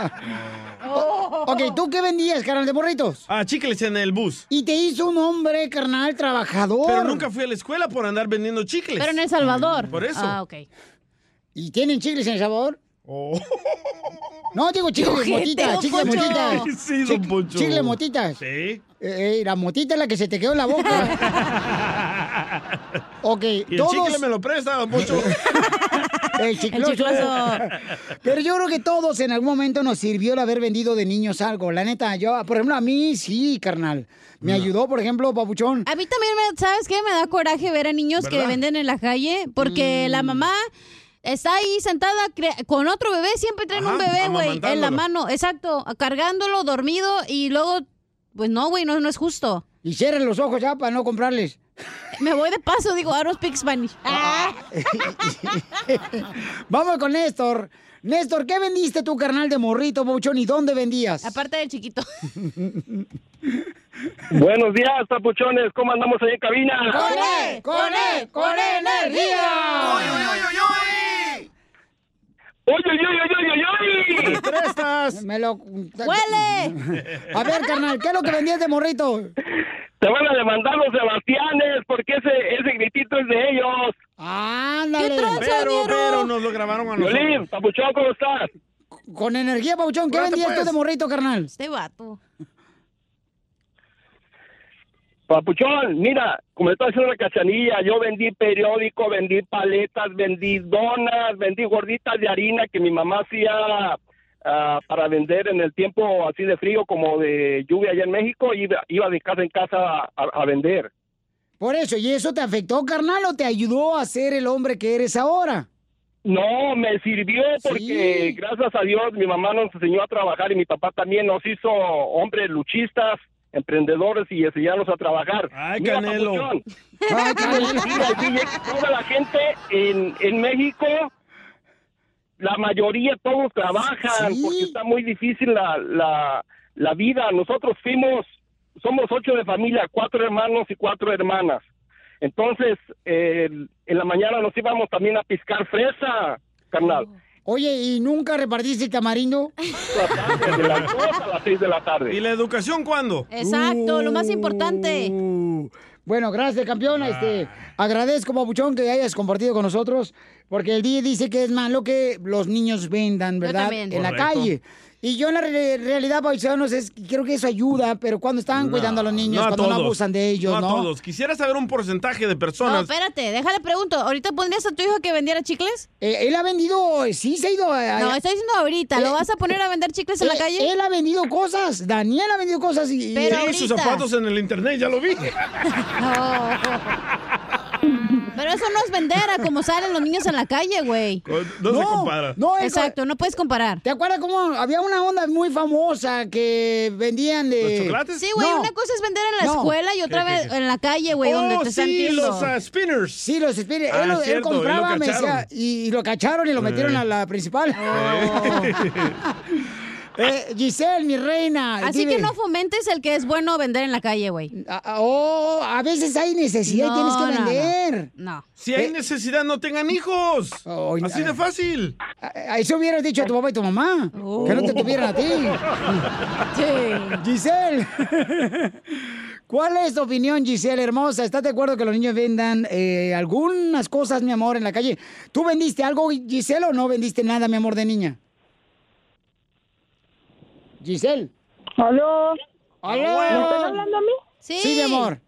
Ok, ¿tú qué vendías, carnal de morritos? Ah, chicles en el bus. Y te hizo un hombre, carnal, trabajador. Pero nunca fui a la escuela por andar vendiendo chicles. Pero en El Salvador. Por eso. Ah, ok. ¿Y tienen chicles en El Salvador? Oh. No, digo chicles de motita, Poncho. motitas. Sí, don Poncho. De motitas. Sí. Eh, eh, la motita es la que se te quedó en la boca. (laughs) ok, Y el todos... chicle me lo presta, don Poncho. (laughs) El chicloso. El chicloso. Pero yo creo que todos en algún momento nos sirvió el haber vendido de niños algo. La neta, yo, por ejemplo, a mí sí, carnal. Me ayudó, por ejemplo, Papuchón. A mí también, me, ¿sabes qué? Me da coraje ver a niños que venden en la calle porque Mm. la mamá está ahí sentada con otro bebé, siempre traen un bebé, güey, en la mano, exacto, cargándolo, dormido y luego, pues no, güey, no, no es justo. Y cierren los ojos ya para no comprarles. Me voy de paso, digo, I don't speak Spanish. Ah. (laughs) Vamos con Néstor. Néstor, ¿qué vendiste tu carnal de morrito, Papuchón? ¿Y dónde vendías? Aparte del chiquito. (laughs) Buenos días, papuchones. ¿Cómo andamos ahí en cabina? ¡Con E! ¡Con E! ¡Con energía! ¡Uy, uy, uy, uy, uy, uy! ¿Me prestas? Me lo... ¡Huele! A ver, carnal, ¿qué es lo que vendías de morrito? Te van a demandar los Sebastianes porque ese, ese gritito es de ellos. ¡Ándale! Pero, pero nos lo grabaron a nosotros. Violín, papuchón, ¿cómo estás? Con energía, Papuchón, ¿qué vendías tú de morrito, carnal? Este vato. Papuchón, mira, como estoy haciendo la cachanilla, yo vendí periódico, vendí paletas, vendí donas, vendí gorditas de harina que mi mamá hacía ah, para vender en el tiempo así de frío como de lluvia allá en México, iba, iba de casa en casa a, a vender. Por eso, ¿y eso te afectó, carnal, o te ayudó a ser el hombre que eres ahora? No, me sirvió porque Sí. gracias a Dios mi mamá nos enseñó a trabajar y mi papá también nos hizo hombres luchistas, emprendedores y enseñarnos a trabajar. Ay, Mira, Canelo. papuchón, Ay, Canelo. Toda la gente en, en México, la mayoría todos trabajan Sí. porque está muy difícil la, la, la vida. Nosotros fuimos, somos ocho de familia, cuatro hermanos y cuatro hermanas. Entonces, eh, en la mañana nos íbamos también a piscar fresa, carnal. Oye, ¿y nunca repartiste el tamarindo? De las dos a las seis de la ¿Y tarde. la educación cuándo? Exacto, lo más importante. Uh, Bueno, gracias, campeón. Este, agradezco, Papuchón, que hayas compartido con nosotros, porque el día dice que es malo que los niños vendan, ¿verdad? En la calle. Y yo en la re- realidad, paisanos, es creo que eso ayuda, pero cuando están No, cuidando a los niños, no a cuando no abusan de ellos, No ¿no? a todos. Quisiera saber un porcentaje de No, personas. espérate, déjale pregunto. ¿Ahorita pondrías a tu hijo que vendiera chicles? Eh, él ha vendido, sí se ha ido a... No, estoy diciendo ahorita. Eh, ¿Lo vas a poner a vender chicles en la Eh, calle? Él ha vendido cosas, Daniel ha vendido cosas y... y- Pero Sí, sus zapatos en el internet, ya lo vi. (laughs) (laughs) Pero eso no es vender a como salen los niños en la calle, güey. No, se compara. No, es- Exacto, no puedes comparar. ¿Te acuerdas cómo había una onda muy famosa que vendían de... ¿Los chocolates? Sí, güey, No. una cosa es vender en la No. escuela y otra ¿Qué, qué, vez en la calle, güey, donde oh, te están sí, los ah, spinners. Sí, los. Ah, él, él cierto, y lo compraba, me cacharon. decía, y, y lo cacharon y lo metieron Eh. a la principal. (laughs) (laughs) Eh, Giselle, mi reina. Así dime. que no fomentes el que es bueno vender en la calle, güey. Ah, ah, oh, a veces hay necesidad y No, tienes que no, no. vender. No. Si hay necesidad, no tengan hijos. Oh, Así de fácil. Eso hubieras dicho a tu papá y tu mamá. Que no te tuvieran a ti. Giselle. (laughs) ¿Cuál es tu opinión, Giselle, hermosa? ¿Estás de acuerdo que los niños vendan eh, algunas cosas, mi amor, en la calle? ¿Tú vendiste algo, Giselle, o no vendiste nada, mi amor, de niña? Giselle. ¿Aló? ¿Aló? ¿Me están hablando a mí? Sí. Sí, mi amor.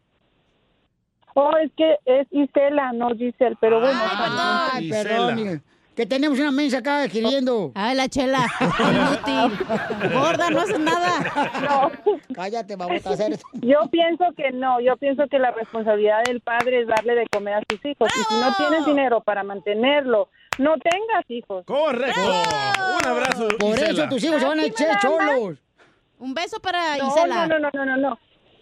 Oh, es que es Isela, no Giselle, pero bueno. Ay, perdón. Que tenemos una mensa acá escribiendo. Ay, la chela. (laughs) Inútil. Gorda, no haces nada. No. Cállate, vamos a hacer esto. Yo pienso que no, yo pienso que la responsabilidad del padre es darle de comer a sus hijos. Y si no tienes dinero para mantenerlo, no tengas hijos. Correcto. Un abrazo. Por Isela. eso tus hijos se van a echar cholos. Un beso para No, Isela. no, no, no, no, no.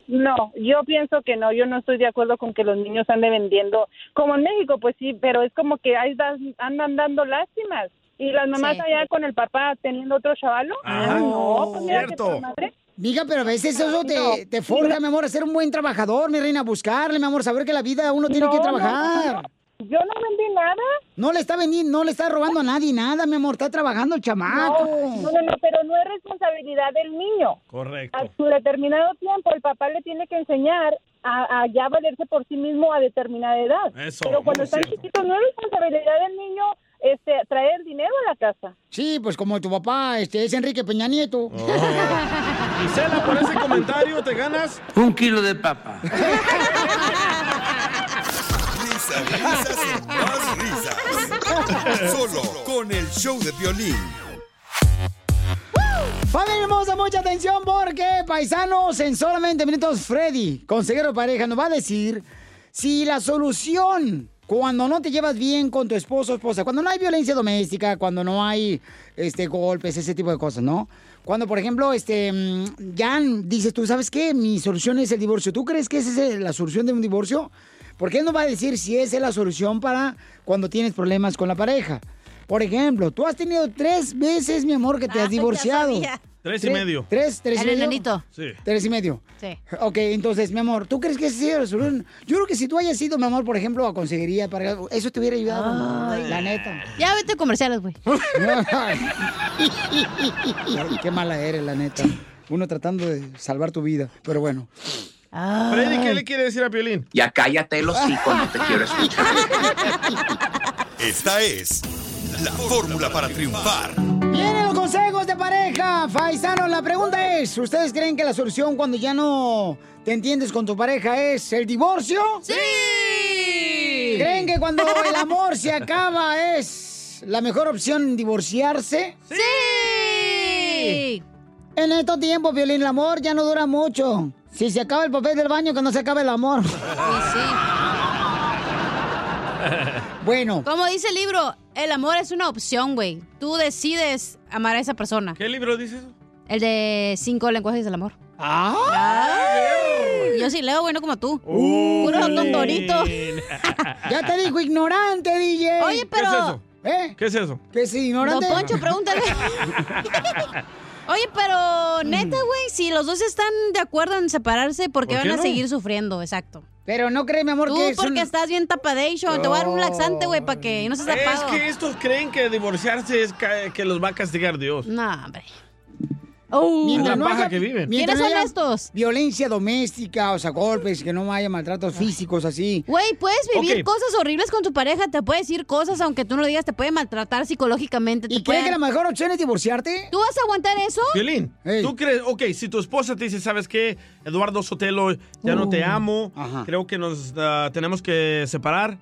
No, yo pienso que no, yo no estoy de acuerdo con que los niños anden vendiendo, como en México, pues sí, pero es como que ahí andan dando lástimas. Y las mamás Sí. allá con el papá teniendo otro chavalo. Ah, no, pues mira que cierto. madre. Diga, pero a veces eso te, No. te forja, mi amor, a ser un buen trabajador, mi reina, buscarle, mi amor, saber que la vida uno tiene No, que no, trabajar. no. Yo no vendí nada. No le está vendiendo, no le está robando a nadie nada, mi amor, está trabajando el chamaco. No, no, no, pero no es responsabilidad del niño. Correcto. A su determinado tiempo, el papá le tiene que enseñar a, a ya valerse por sí mismo a determinada edad. Eso, pero cuando están cierto. chiquitos, no es responsabilidad del niño este, traer dinero a la casa. Sí, pues como tu papá, este, es Enrique Peña Nieto. Isela, por ese comentario te ganas Un kilo de papa. (laughs) Risas, risas más risas. Solo con el show de violín. Familia hermosa, mucha atención porque, paisanos, en solamente minutos, Freddy, consejero de pareja, nos va a decir si la solución cuando no te llevas bien con tu esposo o esposa, cuando no hay violencia doméstica, cuando no hay este golpes, ese tipo de cosas, ¿no? Cuando, por ejemplo, este, mm, ya dices tú, ¿sabes qué? Mi solución es el divorcio. ¿Tú crees que esa es la solución de un divorcio? Porque él nos va a decir si esa es la solución para cuando tienes problemas con la pareja. Por ejemplo, tú has tenido tres veces, mi amor, que te has divorciado. Tres y medio. ¿Tres? ¿Tres y El medio? enanito. Sí. Tres y medio. Sí. Ok, entonces, mi amor, ¿tú crees que esa sea la solución? Yo creo que si tú hayas ido, mi amor, por ejemplo, a consejería, para eso te hubiera ayudado. La neta. Ya vete a comerciales, güey. (laughs) Qué mala eres, la neta. Uno tratando de salvar tu vida, pero bueno. Freddy, ¿qué le quiere decir a Piolín? Ya cállate los hocico, no te quiero escuchar. Esta es la fórmula para triunfar. Vienen los consejos de pareja, paisanos. La pregunta es, ¿ustedes creen que la solución cuando ya no te entiendes con tu pareja es el divorcio? ¡Sí! ¿Creen que cuando el amor se acaba es la mejor opción divorciarse? ¡Sí! En estos tiempos, Violín, el amor ya no dura mucho. Si se acaba el papel del baño, que no se acabe el amor. (laughs) Bueno. Como dice el libro, el amor es una opción, güey. Tú decides amar a esa persona. ¿Qué libro dice eso? El de cinco lenguajes del amor. ¡Ah! Yo sí leo, bueno, como tú. Uy. Puro tontorito. Ya te dijo ignorante, DJ. Oye, pero... ¿Qué es eso? ¿Eh? ¿Qué es eso? ¿Que es ignorante? Don Poncho, pregúntale. (laughs) Oye, pero neta, güey, si los dos están de acuerdo en separarse, ¿por qué ¿Por van a no? seguir sufriendo? Exacto. Pero no cree, mi amor, Tú que es porque un- estás bien tapadation. Te voy a dar un laxante, güey, para que no seas Es tapado. que estos creen que divorciarse es que los va a castigar Dios. No, hombre. Es la no paja haya- que viven. mientras ¿Quiénes no son estos? Violencia doméstica, o sea, golpes, que no haya maltratos físicos así. Güey, puedes vivir cosas horribles con tu pareja, te puede decir cosas aunque tú no lo digas, te puede maltratar psicológicamente. ¿Y cree que la mejor opción es divorciarte? ¿Tú vas a aguantar eso? Violín, ¿tú crees? Ok, si tu esposa te dice, ¿sabes qué? Eduardo Sotelo, ya no te Uh, amo, creo que nos ah, tenemos que separar.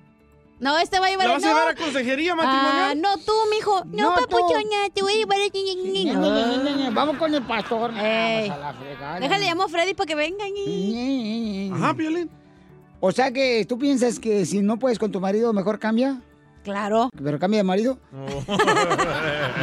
No, este va a llevar ¿La vas a no. llevar a consejería matrimonial? Ah, no, tú, mijo. No, No, tú. papuchona, te voy a llevar a... Vamos con el pastor. Ey. Vamos a la fregada. Déjale, llamo a Freddy para que venga. Ajá, Violín. O sea que tú piensas que si no puedes con tu marido, mejor cambia. Claro. ¿Pero cambia de marido? (laughs)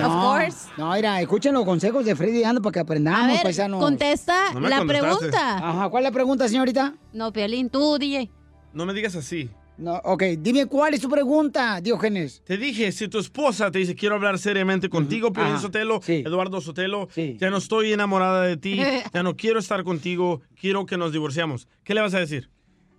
No, course. No, mira, escuchen los consejos de Freddy Ando para que aprendamos, A ver, paisanos. contesta No la pregunta. Ajá, ¿cuál es la pregunta, señorita? No, Piolín, tú, DJ. No me digas así. No, ok, dime cuál es tu pregunta, Diógenes. Te dije, si tu esposa te dice, quiero hablar seriamente contigo, Piolín Ajá. Sotelo, Eduardo Sotelo, ya no estoy enamorada de ti, (laughs) ya no quiero estar contigo, quiero que nos divorciamos. ¿Qué le vas a decir?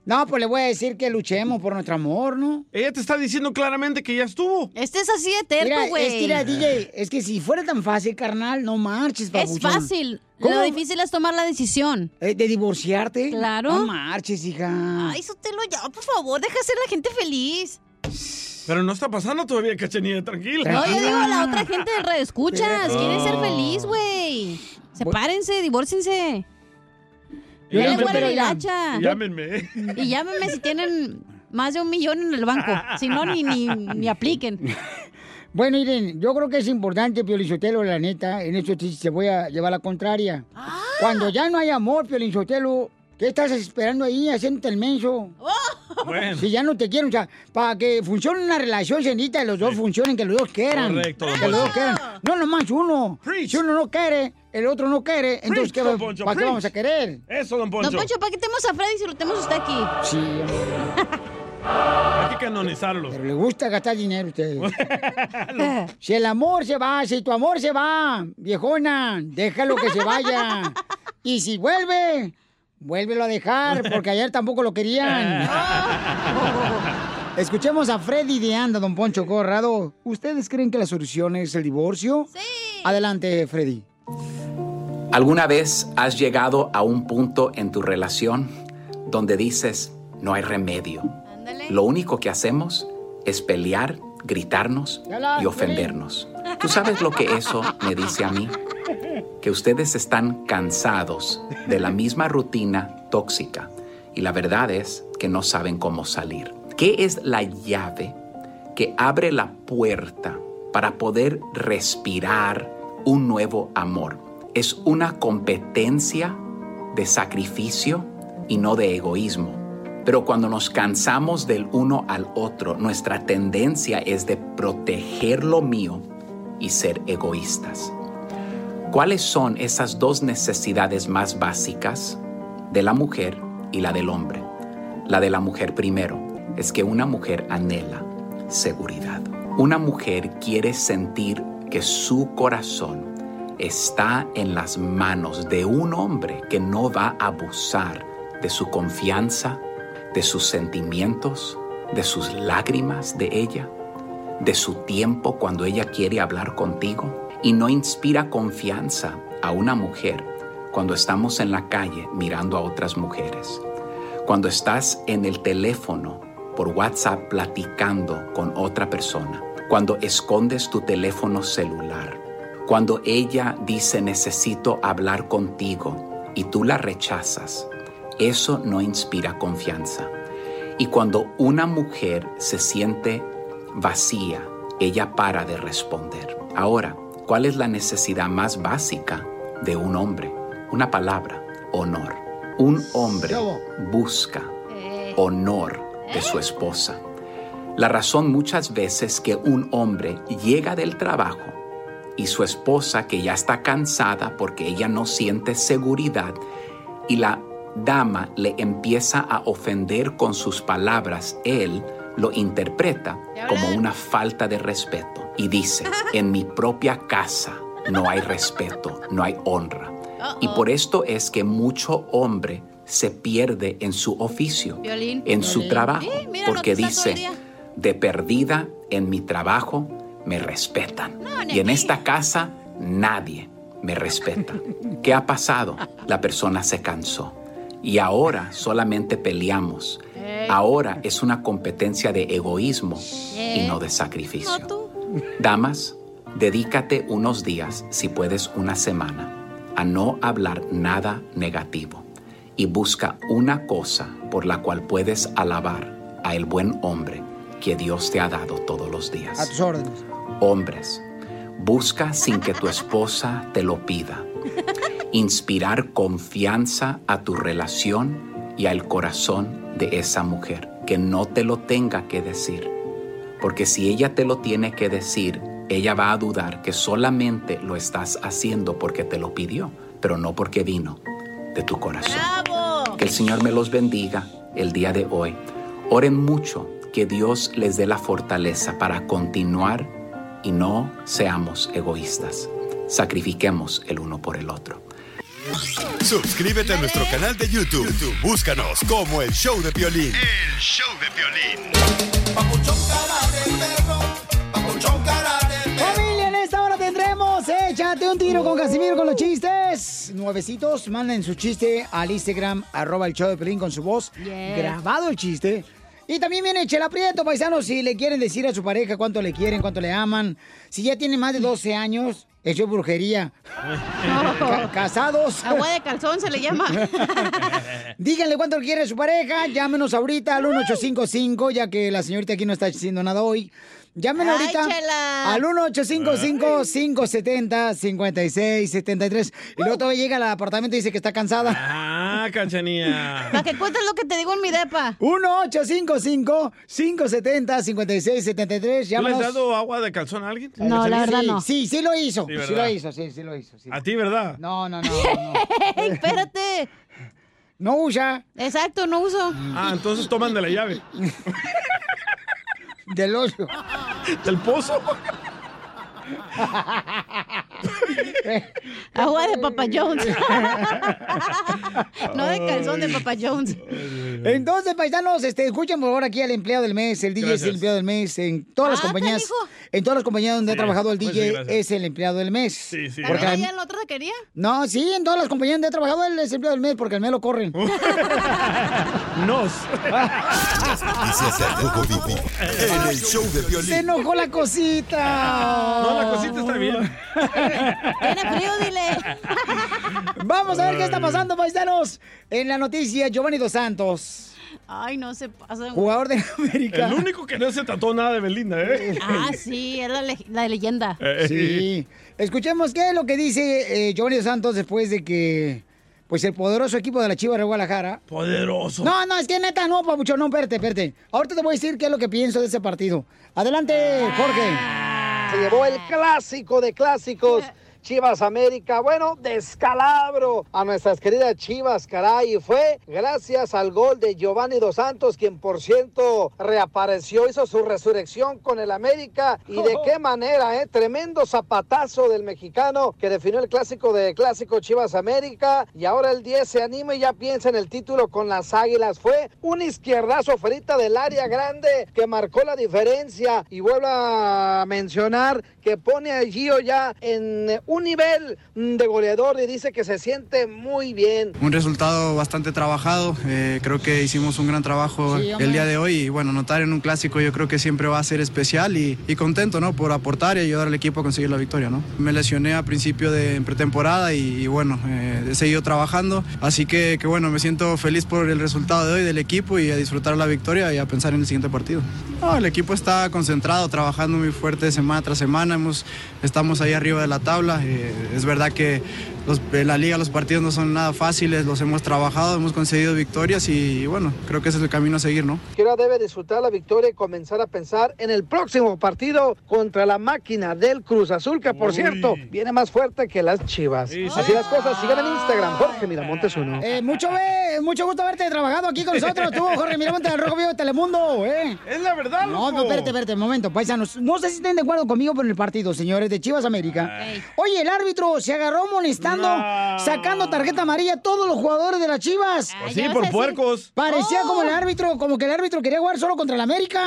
No, pues le voy a decir que luchemos por nuestro amor, ¿no? Ella te está diciendo claramente que ya estuvo. Este es así de terco, güey. es que, mira, DJ, es que si fuera tan fácil, carnal, no marches, Es papuchón. fácil. ¿Cómo? Lo difícil es tomar la decisión. Eh, ¿De divorciarte? Claro. No marches, hija. Ay, Sotelo, ya, por favor, deja ser la gente feliz. Pero no está pasando todavía, cachanilla, tranquila. No, yo digo a la otra gente de Escuchas. Quieren ser feliz, güey. Sepárense, divórciense. Dije, la pero ya. hilacha. Llámenme. Y llámenme si tienen más de un millón en el banco. Si no, ni, ni, ni apliquen. Bueno, miren, yo creo que es importante, Piolinsotelo, la neta, en esto sí se voy a llevar la contraria. Ah. Cuando ya no hay amor, Piolinsotelo, ¿qué estás esperando ahí haciéndote el menso? Bueno. Si ya no te quieren, o sea, para que funcione una relación, se necesita que los dos funcionen, que los dos quieran. Correcto, Que los dos quieran. No nomás uno. Si uno no quiere, el otro no quiere, entonces, ¿qué, ¿para qué vamos a querer? Eso, don Poncho. Don Poncho, ¿para qué tenemos a Freddy si lo tenemos usted aquí? Sí, (laughs) Hay que canonizarlo. pero le gusta gastar dinero a ustedes. (laughs) si el amor se va, si tu amor se va, viejona, déjalo que se vaya. (laughs) Y si vuelve, vuélvelo a dejar, porque ayer tampoco lo querían. Escuchemos a Freddy de Anda, don Poncho Corrado. ¿Ustedes creen que la solución es el divorcio? Sí. Adelante, Freddy. ¿Alguna vez has llegado a un punto en tu relación donde dices, no hay remedio? Lo único que hacemos es pelear, gritarnos y ofendernos. ¿Tú sabes lo que eso me dice a mí? Que ustedes están cansados de la misma rutina tóxica y la verdad es que no saben cómo salir. ¿Qué es la llave que abre la puerta para poder respirar un nuevo amor? Es una competencia de sacrificio y no de egoísmo. Pero cuando nos cansamos del uno al otro, nuestra tendencia es de proteger lo mío y ser egoístas. ¿Cuáles son esas dos necesidades más básicas de la mujer y la del hombre? La de la mujer primero es que una mujer anhela seguridad. Una mujer quiere sentir que su corazón está en las manos de un hombre que no va a abusar de su confianza, de sus sentimientos, de sus lágrimas de ella, de su tiempo cuando ella quiere hablar contigo y no inspira confianza a una mujer cuando estamos en la calle mirando a otras mujeres. Cuando estás en el teléfono por WhatsApp platicando con otra persona. Cuando escondes tu teléfono celular. Cuando ella dice necesito hablar contigo y tú la rechazas. Eso no inspira confianza. Y cuando una mujer se siente vacía, ella para de responder. Ahora, ¿cuál es la necesidad más básica de un hombre? Una palabra, honor. Un hombre busca honor de su esposa. La razón muchas veces que un hombre llega del trabajo y su esposa que ya está cansada porque ella no siente seguridad y la dama le empieza a ofender con sus palabras, él lo interpreta como una falta de respeto y dice, (laughs) en mi propia casa no hay respeto, no hay honra. Y por esto es que mucho hombre se pierde en su oficio, en su trabajo, porque dice, de perdida en mi trabajo me respetan. y en esta casa nadie me respeta. (laughs) ¿Qué ha pasado? La persona se cansó. Y ahora solamente peleamos. Ahora es una competencia de egoísmo y no de sacrificio. Damas, dedícate unos días, si puedes una semana, a no hablar nada negativo y busca una cosa por la cual puedes alabar a el buen hombre que Dios te ha dado todos los días. A tus órdenes. Hombres, busca sin que tu esposa te lo pida. Inspirar confianza a tu relación y al corazón de esa mujer, que no te lo tenga que decir. Porque si ella te lo tiene que decir, ella va a dudar que solamente lo estás haciendo porque te lo pidió, pero no porque vino de tu corazón. Que el Señor me los bendiga el día de hoy. Oren mucho, que Dios les dé la fortaleza para continuar y no seamos egoístas. Sacrifiquemos el uno por el otro. Suscríbete a nuestro canal de YouTube. YouTube, Búscanos como el show de Piolín. El show de violín. Familia, en esta hora tendremos Échate un tiro con Casimiro con los chistes. Nuevecitos, manden su chiste al Instagram, arroba el show de Pelín con su voz. Yeah. Grabado el chiste. Y también viene Chela Prieto, paisanos, si le quieren decir a su pareja cuánto le quieren, cuánto le aman. Si ya tiene más de 12 años Eso es brujería. (laughs) Ca- casados. Agua de calzón se le llama. (laughs) Díganle cuánto quiere su pareja. Llámenos ahorita al 1855, ya que la señorita aquí no está haciendo nada hoy. Llámenos ahorita chela. al 1855-570-5673. Y luego todavía llega al apartamento y dice que está cansada. Ah, cachanía. Para que cuentes lo que te digo en mi depa. 1855-570-5673. ¿Tú le has dado agua de calzón a alguien? Sí, Sí, sí lo hizo. Sí, Sí, ¿verdad? lo hizo, sí, sí lo hizo. sí. A ti, ¿verdad? No, no, no. no. (laughs) Espérate. No usa. Exacto, no uso. Ah, entonces toman de la llave. (laughs) Del hoyo. (laughs) Del pozo. Agua de Papa Jones. no de calzón de Papa Jones. Entonces, paisanos, este, escuchen por favor aquí al empleado del mes. El DJ es el empleado del mes en todas las Ah, compañías. En todas las compañías donde Sí, ha trabajado el pues sí, DJ es el empleado del mes. Sí, sí. Porque ¿También al- allá en la otra taquería? No, sí, en todas las compañías donde ha trabajado él es el empleado del mes porque al mes lo corren. (laughs) Nos. (laughs) Noticias de Rojo Vivo en el show de Se violín. enojó la cosita. No, la cosita está bien. Tiene frío, dile. (laughs) Vamos a ver qué está pasando, paisanos. En la noticia, Giovanni Dos Santos, Ay, no se pasa. jugador de América. El único que no se trató nada de Belinda, ¿eh? Ah, sí, es la, le- la leyenda. Sí. Escuchemos qué es lo que dice eh, Giovanni Dos Santos después de que, pues, el poderoso equipo de la Chivas de Guadalajara. Poderoso. No, no, es que neta, no, papucho, no, espérate, espérate. Ahorita te voy a decir qué es lo que pienso de ese partido. Adelante, Jorge. Se llevó el clásico de clásicos. Chivas América, bueno, descalabro a nuestras queridas Chivas, caray, fue gracias al gol de Giovanni Dos Santos, quien por cierto reapareció, hizo su resurrección con el América, y de (laughs) qué manera, eh, tremendo zapatazo del mexicano que definió el clásico de clásico Chivas América, y ahora el 10 se anima y ya piensa en el título con las Águilas, fue un izquierdazo ferita del área grande que marcó la diferencia, y vuelvo a mencionar que pone a Gio ya en eh, un nivel de goleador y dice que se siente muy bien. Un resultado bastante trabajado, eh, creo que hicimos un gran trabajo Sí, el día de hoy y bueno, anotar en un clásico yo creo que siempre va a ser especial y, y contento ¿no? por aportar y ayudar al equipo a conseguir la victoria. ¿no? Me lesioné a principio de pretemporada y, y bueno, eh, he seguido trabajando, así que, que bueno, me siento feliz por el resultado de hoy del equipo y a disfrutar la victoria y a pensar en el siguiente partido. No, el equipo está concentrado, trabajando muy fuerte semana tras semana, hemos, estamos ahí arriba de la tabla, eh, es verdad que los- en la liga los partidos no son nada fáciles, los hemos trabajado, hemos conseguido victorias y, bueno, creo que ese es el camino a seguir, ¿no? Que ahora debe disfrutar la victoria y comenzar a pensar en el próximo partido contra la máquina del Cruz Azul, que por Uy. cierto viene más fuerte que las chivas. Sí, sí. Así las cosas, sigan en Instagram, Jorge Miramontes uno. Eh, mucho, mucho gusto verte trabajando aquí con nosotros, tú, Jorge Miramonte del Rojo Vivo de Telemundo, ¿eh? Es la verdad, No, no, espérate, espérate, un momento, paisanos. No sé si estén de acuerdo conmigo por el partido, señores, de Chivas América. Oye, el árbitro se agarró molestando, sacando tarjeta amarilla a todos los jugadores de las Chivas. Pues sí, por puercos. Parecía Oh. como el árbitro, como que el árbitro quería jugar solo contra el América.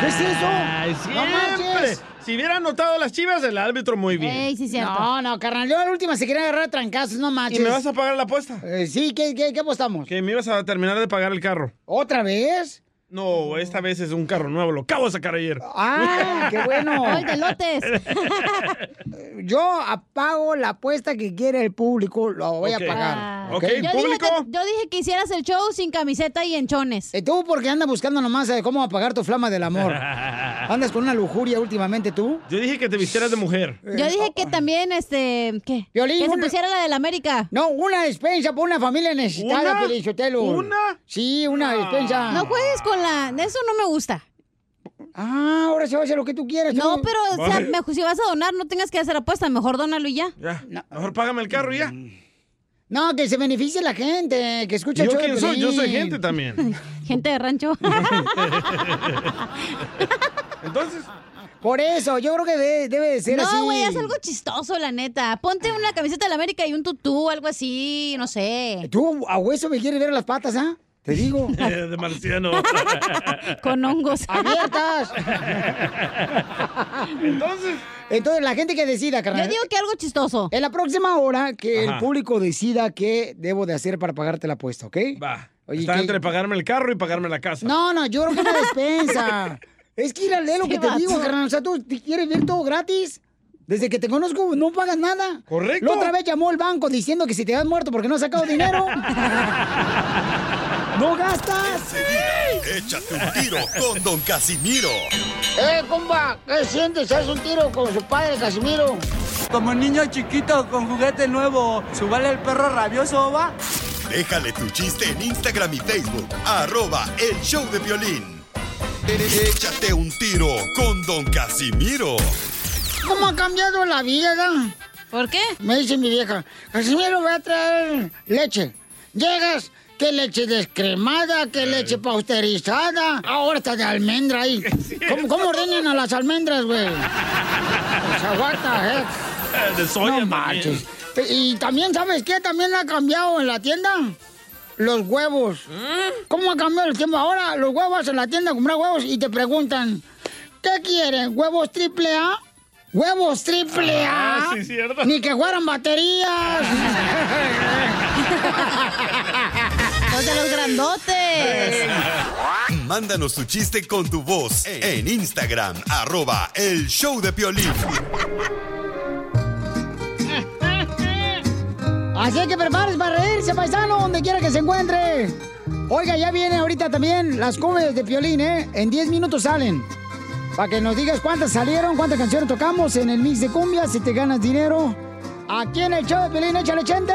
¿Qué es eso? Ay, No siempre. marches. si hubiera anotado las chivas, el árbitro muy bien. Ey, sí, cierto. No, no, carnal, yo a la última se quería agarrar a trancazos, no ¿Y manches. me vas a pagar la apuesta? Eh, sí, ¿qué, qué, qué apostamos? Que me ibas a terminar de pagar el carro. ¿Otra vez? No, esta vez es un carro nuevo, lo acabo de sacar ayer. ¡Ah, qué bueno! (laughs) Oh, el de lotes. (laughs) Yo apago la apuesta que quiere el público, lo voy a pagar. Ah. Ok, Yo dije, público. que, yo dije que hicieras el show sin camiseta y en chones. Eh, tú porque andas buscando nomás eh, cómo apagar tu flama del amor. (laughs) Andas con una lujuria últimamente tú. Yo dije que te vistieras de mujer. Yo dije que también, este, ¿qué? Violín, que se pusiera la del América. No, una despensa para una familia necesitada, ¿Una? ¿Una? Sí, una despensa. No juegues con Eso no me gusta. Ah, ahora se va a hacer lo que tú quieres. No, tú. pero o sea, me- si vas a donar, no tengas que hacer apuesta. Mejor dónalo y ya. Ya, mejor págame el carro y ya. No, que se beneficie la gente, que escuche el ¿Yo show de quién soy? Yo soy Piolín. gente también. (laughs) Gente de rancho. (laughs) Entonces, Por eso, yo creo que de- debe de ser así. No, güey, haz algo chistoso, la neta. Ponte una camiseta de la América y un tutú, algo así, no sé. Tú a hueso me quieres ver las patas, ¿ah? Te digo. (laughs) eh, de marciano. (laughs) Con hongos. ¡Abiertas! (laughs) Entonces, Entonces, la gente que decida, Yo carnal. digo que algo chistoso. En la próxima hora, que el público decida qué debo de hacer para pagarte la apuesta, ¿ok? va. Oye, Está ¿qué? entre pagarme el carro y pagarme la casa. No, no, yo creo que una despensa. es que ir a leer lo que te vato. digo, carnal. O sea, tú quieres ver todo gratis. Desde que te conozco no pagas nada. Correcto. La otra vez llamó el banco diciendo que si te has muerto porque no has sacado dinero. ¡No gastas! Échate un tiro con Don Casimiro. ¡Eh, compa! ¿Qué sientes? ¿Haz un tiro con su padre, Casimiro? Como niño chiquito con juguete nuevo, ¿subale el perro rabioso, va? Déjale tu chiste en Instagram y Facebook. Arroba El Show de Violín. Échate un tiro con Don Casimiro. ¿Cómo ha cambiado la vida? ¿Por qué? Me dice mi vieja, Casimiro, voy a traer leche. Llegas, que leche descremada, que leche pasteurizada. Ahora está de almendra ahí. (laughs) ¿Cómo, cómo ordenan a las almendras, güey? Pues aguanta, ¿eh? (laughs) De soya No también. marches. Y también, ¿sabes qué? También ha cambiado en la tienda. Los huevos. ¿Cómo ha cambiado el tiempo? Ahora los huevos en la tienda, comprar huevos y te preguntan, ¿qué quieren? ¿Huevos triple A? ¿Huevos triple A? Ah, sí, cierto. Ni que fueran baterías. (laughs) Los de los grandotes. Mándanos tu chiste con tu voz en Instagram. Arroba El Show de Violín. Así que prepárese para reírse, paisano, donde quiera que se encuentre. Oiga, ya viene ahorita también las cumbias de Piolín, ¿eh? En 10 minutos salen. Para que nos digas cuántas salieron, cuántas canciones tocamos en el mix de cumbias, si te ganas dinero. Aquí en el show de Piolín, échale chente.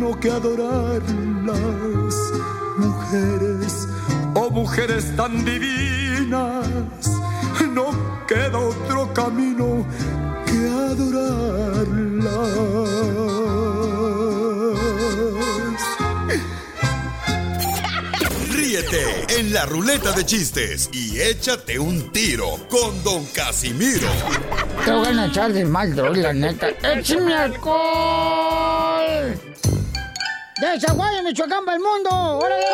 que adorarlas. Mujeres, oh mujeres tan divinas, no queda otro camino que adorarlas. Ríete en la ruleta de chistes y échate un tiro con Don Casimiro. Te voy a echar de mal, droga, la neta. ¡Échame alcohol! ¡De Zaguayo, Michoacán, para el mundo! ¡Órale!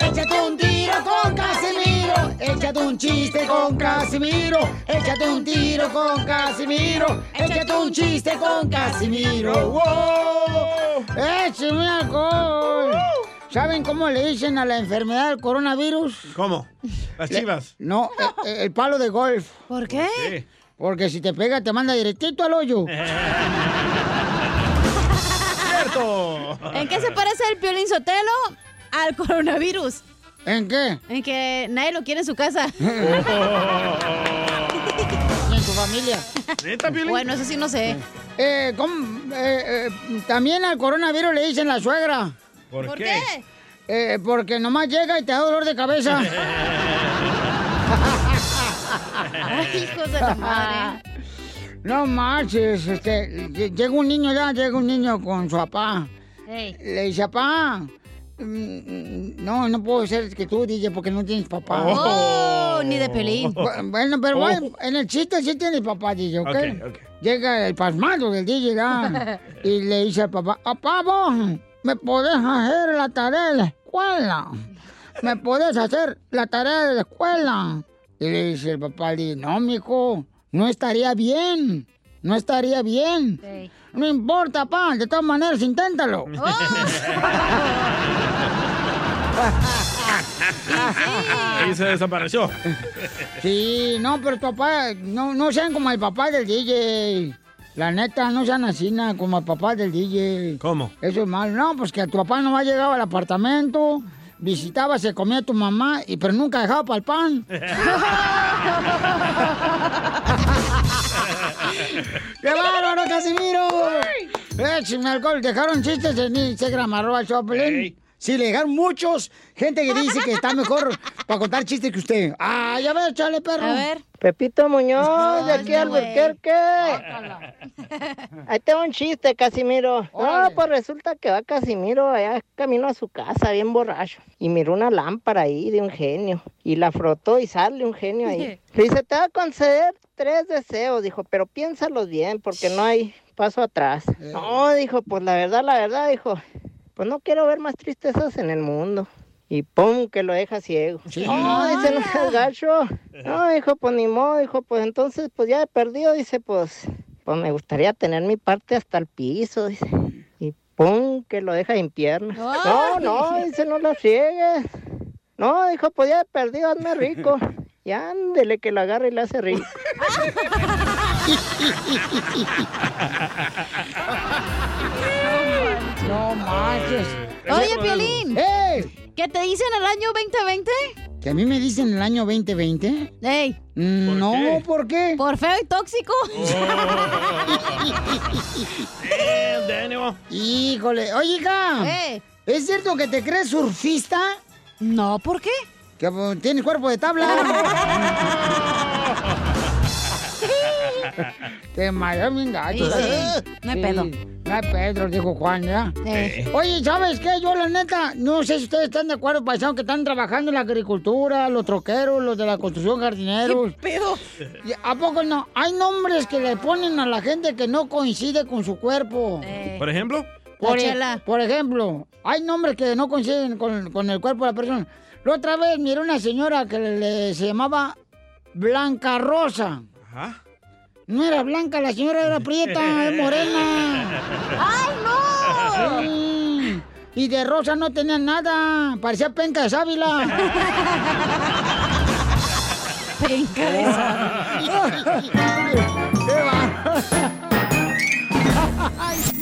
¡Échate un tiro con Casimiro! ¡Échate un chiste con Casimiro! ¡Échate un tiro con Casimiro! ¡Échate un chiste con Casimiro! ¡Wow! ¡Échame alcohol! ¿Saben cómo le dicen a la enfermedad del coronavirus? ¿Cómo? Las Le- chivas. No, eh, eh, el, palo de golf. ¿Por qué? ¿Qué? Porque si te pega, te manda directito al hoyo. (laughs) ¿En qué se parece el Piolín Sotelo al coronavirus? ¿En qué? En que nadie lo quiere en su casa. (laughs) Ni en tu familia. Bueno, eso sí no sé. Eh, ¿cómo? Eh, eh, también al coronavirus le dicen la suegra. ¿Por, ¿Por qué? Eh, porque nomás llega y te da dolor de cabeza. (laughs) Ay, hijos de la madre. (laughs) No marches, este, lle- llega un niño ya, llega un niño con su papá. Le dice, papá, mm, no, no puedo ser que tú, DJ, porque no tienes papá. Oh, ni de pelín. Bu- Bueno, pero bueno, en el chiste sí tienes papá, DJ, ¿ok? Llega el pasmado del DJ ya, (laughs) y le dice al papá, papá, vos, ¿me podés hacer la tarea de la escuela? ¿Me podés hacer la tarea de la escuela? Y le dice el papá, no, mijo, no estaría bien, no estaría bien. No importa, papá, de todas maneras, inténtalo. (laughs) Ahí se desapareció. Sí, no, pero tu papá, no, no sean como el papá del DJ. La neta, no sean así na, como el papá del DJ. ¿Cómo? Eso es malo. No, pues que tu papá no llegaba al apartamento, visitaba, se comía a tu mamá, y pero nunca dejaba para el pan. (laughs) ¡Qué bárbaro, Casimiro! Échame alcohol, dejaron chistes en Instagram, arroba Choplin. Sí, le dejaron muchos. Gente que dice que está mejor (laughs) para contar chistes que usted. ¡Ay, a ver, chale, perro! A ver. Pepito Muñoz, (laughs) de aquí al güey. Albuquerque. (laughs) Ahí tengo un chiste, Casimiro. No, pues resulta que va Casimiro allá camino a su casa, bien borracho. Y miró una lámpara ahí de un genio. Y la frotó y sale un genio ahí. Le dice, te va a conceder tres deseos, dijo, pero piénsalos bien, porque no hay paso atrás. No, dijo, pues la verdad, la verdad, dijo, pues no quiero ver más tristezas en el mundo. Y pum, que lo deja ciego. No, dice, no seas gacho. No, dijo, pues ni modo, dijo, pues entonces, pues ya he perdido, dice, pues, pues me gustaría tener mi parte hasta el piso, dice. Y pum, que lo deja en piernas. No, no, dice, no la friegues. No, dijo, pues ya he perdido, hazme rico. Y ándele que lo agarre y le hace rico. (laughs) (laughs) No manches. Oye, Piolín. ¡Ey! ¿Qué te dicen el año 2020? ¿Que a mí me dicen el año 2020? Ey. Mm, no, qué? ¿por qué? Por feo y tóxico. (laughs) Eh, Daniel. Híjole, oye, hija, Eh. ¿es cierto que te crees surfista? No, ¿por qué? Que pues, tienes cuerpo de tabla. (laughs) Te mareó bien gacho. Sí, sí. ¿eh? No hay pedo. No hay pedo, dijo Juan, ¿ya? Eh. Oye, ¿sabes qué? Yo, la neta, no sé si ustedes están de acuerdo, paisanos, que están trabajando en la agricultura, los troqueros, los de la construcción, jardineros. Pedo. Y, ¿A poco no? Hay nombres que le ponen a la gente que no coincide con su cuerpo. Eh. Por ejemplo, Por, e- ejemplo, hay nombres que no coinciden con, con el cuerpo de la persona. La otra vez miré una señora que le, le- se llamaba Blanca Rosa. Ajá. No era blanca, la señora era prieta, (laughs) es morena. ¡Ay, no! Sí. Y de rosa no tenía nada, parecía penca de sábila. (laughs) Penca de ¡Qué va!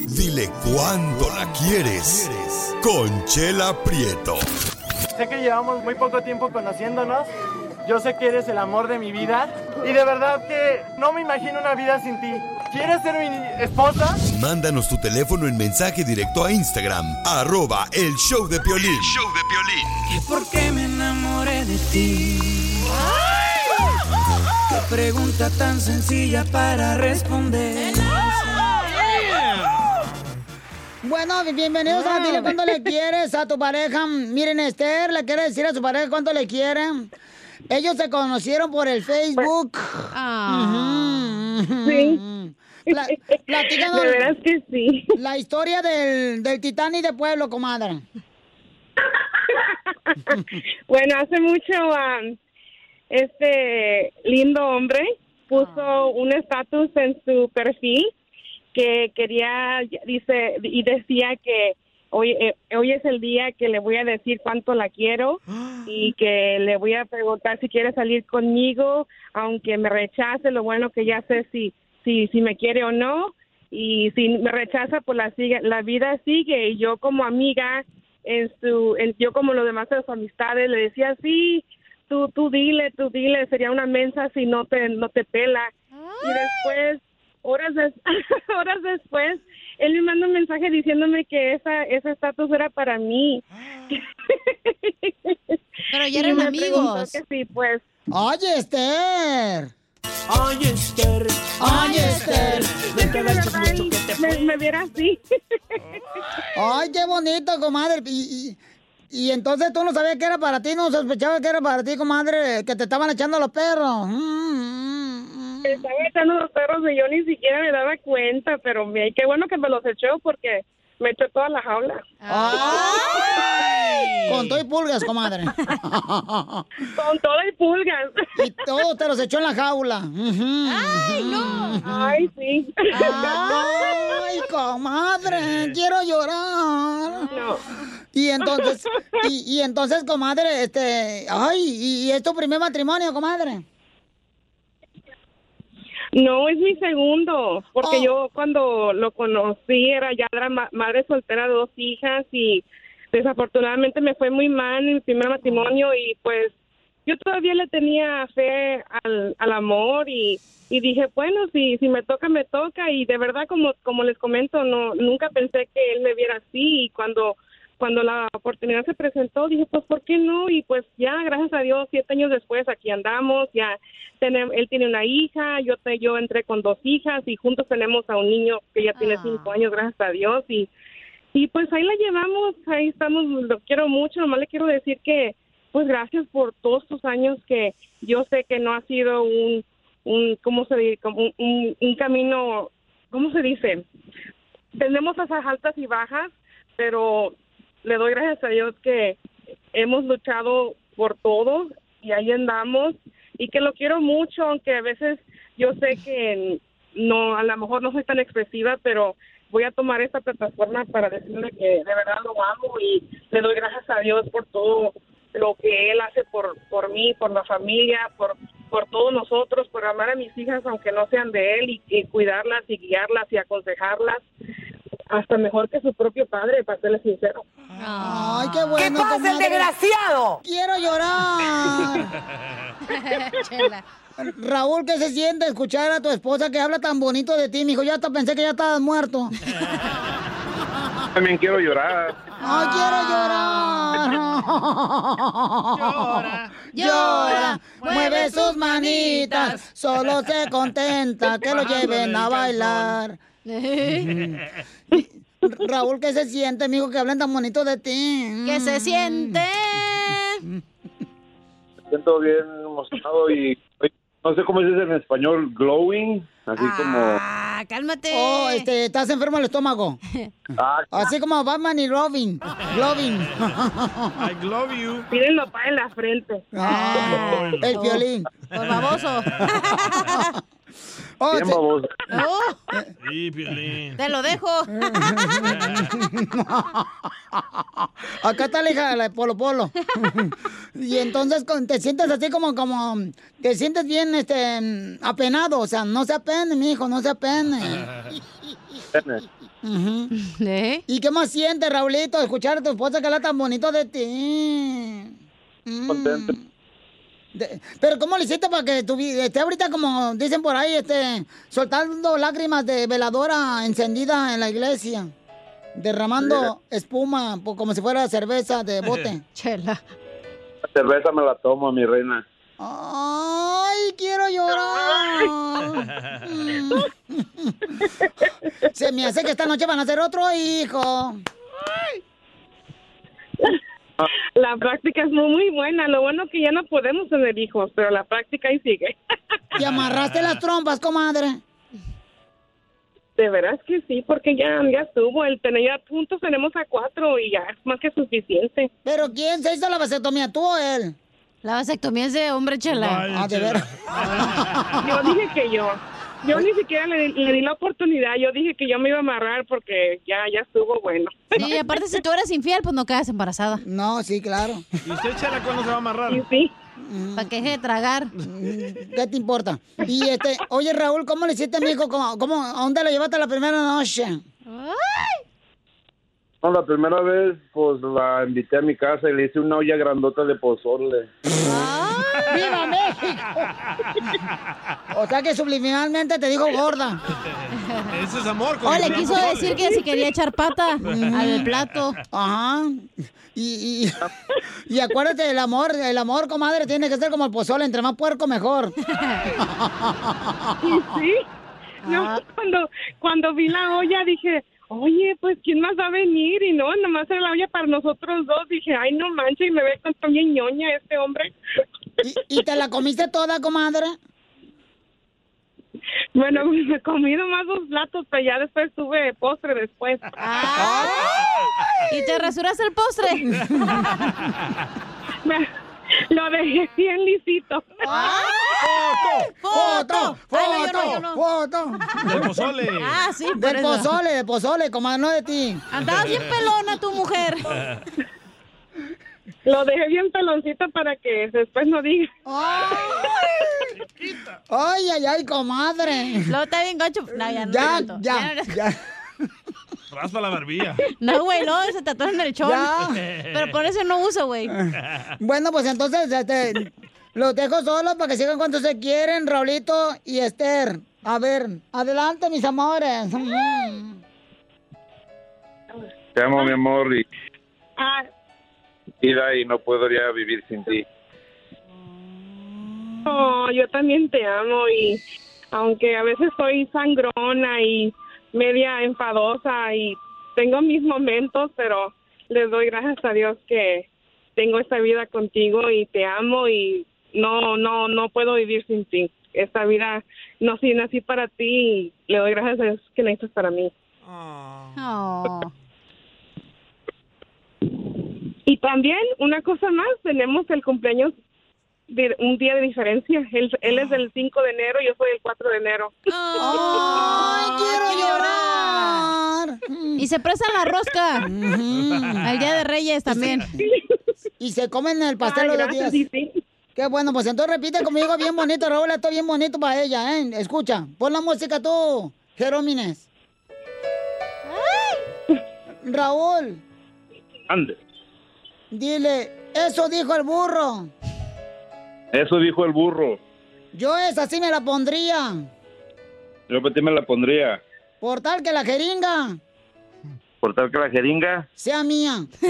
Dile cuándo la quieres. Conchela Prieto. Sé que llevamos muy poco tiempo conociéndonos. Yo sé que eres el amor de mi vida. Y de verdad que no me imagino una vida sin ti. ¿Quieres ser mi esposa? Mándanos tu teléfono en mensaje directo a Instagram, arroba el show de Piolín. Show de Piolín. ¿Por qué me enamoré de ti? Qué pregunta tan sencilla para responder. Bueno, bienvenidos a Dile cuánto le quieres a tu pareja. Miren, Esther le quiere decir a su pareja cuánto le quieren. Ellos se conocieron por el Facebook. Ah. Sí. platícanos De veras que sí. la historia del, del Titanic de Pueblo, comadre. (laughs) Bueno, hace mucho am, este lindo hombre puso un estatus en su perfil que quería, dice, y decía que hoy, eh, hoy es el día que le voy a decir cuánto la quiero (gasps) y que le voy a preguntar si quiere salir conmigo, aunque me rechace, lo bueno que ya sé si, si, si me quiere o no. Y si me rechaza, pues la, sigue, la vida sigue. Y yo como amiga, en su, en, yo como los demás de sus amistades, le decía, sí, tú, tú dile, tú dile, sería una mensa si no te, no te pela. Y después, horas, des- (laughs) horas después, él me manda un mensaje diciéndome que esa ese estatus era para mí. Pero ya (laughs) eran amigos. Que sí, pues. Oye, Esther. Ay, Esther. Ay, Esther. Que me, me viera así. (laughs) Ay, qué bonito, comadre. Y, y, y entonces tú no sabías que era para ti, no sospechabas que era para ti, comadre, que te estaban echando los perros. Mm, Me Estaba echando los perros y yo ni siquiera me daba cuenta, pero me- qué bueno que me los echó porque me echó toda la jaula. Con todo y pulgas, comadre. (laughs) Con todo y pulgas. Y todo te los echó en la jaula. Ay, no. Ay, sí. Ay, comadre, quiero llorar. Y entonces, y, y entonces, comadre, este, ay, y, y es tu primer matrimonio, comadre. No, es mi segundo, porque Oh. yo cuando lo conocí era ya era ma- madre soltera de dos hijas y desafortunadamente me fue muy mal en mi primer matrimonio y pues yo todavía le tenía fe al, al amor y, y dije, bueno, si, si me toca, me toca y de verdad como, como les comento, no nunca pensé que él me viera así y cuando cuando la oportunidad se presentó, dije, pues, ¿por qué no? Y pues ya, gracias a Dios, siete años después, aquí andamos, ya tenemos, él tiene una hija, yo te, yo entré con dos hijas y juntos tenemos a un niño que ya tiene cinco años, gracias a Dios, y, y pues ahí la llevamos, ahí estamos, lo quiero mucho, nomás le quiero decir que, pues gracias por todos estos años que yo sé que no ha sido un, un ¿cómo se dice? Como un, un, un camino, ¿cómo se dice? Tenemos esas altas y bajas, pero le doy gracias a Dios que hemos luchado por todo y ahí andamos y que lo quiero mucho, aunque a veces yo sé que no, a lo mejor no soy tan expresiva, pero voy a tomar esta plataforma para decirle que de verdad lo amo y le doy gracias a Dios por todo lo que él hace por por mí, por la familia, por por todos nosotros, por amar a mis hijas aunque no sean de él y, cuidarlas y guiarlas y aconsejarlas hasta mejor que su propio padre, para serles sincero. Ay, qué bueno. ¿Qué pasa, el desgraciado? Quiero llorar. (laughs) Raúl, ¿qué se siente escuchar a tu esposa que habla tan bonito de ti, mijo? Ya hasta pensé que ya estabas muerto. También quiero llorar. Ay, quiero llorar. Llora, llora, mueve sus manitas, solo se contenta que lo lleven a bailar. (laughs) Raúl, ¿qué se siente, mijo, que hablen tan bonito de ti? ¿Qué se siente? Me siento bien emocionado y no sé cómo se dice en español, glowing, así Ah, cálmate. Oh, este, estás enfermo del estómago. como... Ah, Así como Batman y Robin. Robin. I love you. Mírenlo para en la frente. Ah, el violín. Por baboso. (laughs) Oh, bien. Oh, Sí, Piolín. te lo dejo. (laughs) Acá está la hija, la de Polo Polo. y entonces te sientes así como, como, te sientes bien, este, apenado. O sea, no se apene, mi hijo, no se apene. Ujú. ¿Y qué más sientes, Raulito, escuchar a tu esposa que habla tan bonito de ti? Mm. Contento. De- Pero ¿cómo le hiciste para que tu esté ahorita como dicen por ahí, este, soltando lágrimas de veladora encendida en la iglesia, derramando espuma como si fuera cerveza de bote? (laughs) (laughs) Chela. La cerveza me la tomo, mi reina. Ay, quiero llorar. (laughs) Se me hace que esta noche van a hacer otro hijo. La práctica es muy, muy buena. Lo bueno que ya no podemos tener hijos, pero la práctica ahí sigue. (laughs) ¿Te amarraste las trompas, comadre? De veras que sí, porque ya, ya estuvo. El tener ya juntos tenemos a cuatro y ya es más que suficiente. ¿Pero quién se hizo la vasectomía, tú o él? La vasectomía es de hombre chela. Ah, de veras. Yo dije que yo. Yo ni siquiera le, le di la oportunidad. Yo dije que yo me iba a amarrar porque ya, ya estuvo bueno. Sí, aparte si tú eres infiel, pues no quedas embarazada. No, sí, claro. ¿Y usted, Chela, cuándo se va a amarrar? Sí. ¿Para qué deje de tragar? ¿Qué te importa? Y este, oye Raúl, ¿cómo le hiciste, mijo? ¿Cómo, cómo, ¿A dónde lo llevaste la primera noche? No, la primera vez, pues la invité a mi casa y le hice una olla grandota de pozole. ¡Viva México! (laughs) O sea que subliminalmente te dijo gorda. Ese es amor. O le quiso decir que si quería echar pata al plato. Ajá. Y, y, y acuérdate, el amor, el amor, comadre, tiene que ser como el pozole, entre más puerco mejor. (laughs) Sí. No, cuando, cuando vi la olla dije, oye, pues ¿quién más va a venir? Y no, nomás era la olla para nosotros dos. Dije, ay, no manches, y me ve con toda ñoña este hombre. ¿Y, y te la comiste toda, comadre? Bueno, (laughs) me comí nomás dos platos, pero ya después tuve postre después. ¿Y te rasuraste el postre? (laughs) Me- lo dejé bien lisito. ¡Foto! ¡Foto! Ay, no, no. ¡Foto! Del pozole. Ah, sí, eso. pozole, del pozole, comadre, no de ti. Andabas bien pelona tu mujer. (laughs) Lo dejé bien peloncito para que después no diga. Ay, ay, ay, comadre. Lo está bien gacho. No, ya no. Ya, ya. Raspa la barbilla. No, güey, no, se tatuó en el chón. Ya. Pero por eso no uso, güey. Bueno, pues entonces, este, los dejo solos para que sigan cuando se quieren, Raulito y Esther. A ver, adelante, mis amores. Te amo, mi amor, y Ah, vida y no puedo ya vivir sin ti. no, yo también te amo y aunque a veces soy sangrona y media enfadosa y tengo mis momentos, pero les doy gracias a Dios que tengo esta vida contigo y te amo y no, no, no puedo vivir sin ti. Esta vida no sí nací para ti y le doy gracias a Dios que la para mí. Oh. Y también, una cosa más, tenemos el cumpleaños de un día de diferencia. Él, él es del 5 de enero, yo soy el 4 de enero. ¡Ay, quiero llorar! Y se presa la rosca. Al Día de Reyes también. Y se comen el pastel Ay, los gracias, días. sí, Qué bueno, pues entonces repite conmigo bien bonito, Raúl, esto bien bonito para ella, ¿eh? Escucha, pon la música tú, Jerómines. Raúl, Ande. Dile, eso dijo el burro. Eso dijo el burro. Yo esa sí me la pondría. Yo para ti me la pondría. Por tal que la jeringa Por tal que la jeringa. sea mía. (laughs)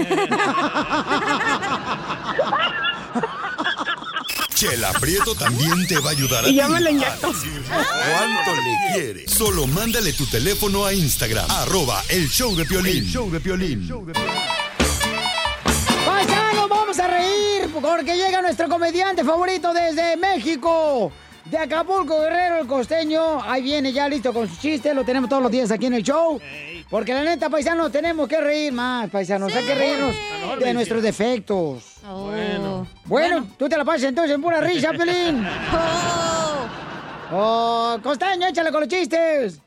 Chela Prieto también te va a ayudar a Y ti ya me a inyecto. cuánto le quiere. Solo mándale tu teléfono a Instagram, arroba el show de Piolín. El show de Piolín. Vamos a reír porque llega nuestro comediante favorito desde México. De Acapulco, Guerrero, el costeño. Ahí viene ya listo con su chiste. Lo tenemos todos los días aquí en el show. Porque la neta, paisanos, tenemos que reír más, paisanos. Hay que reírnos de nuestros defectos. Oh. Bueno, tú te la pasas entonces en pura risa, Pelín. (laughs) Oh, costeño, échale con los chistes.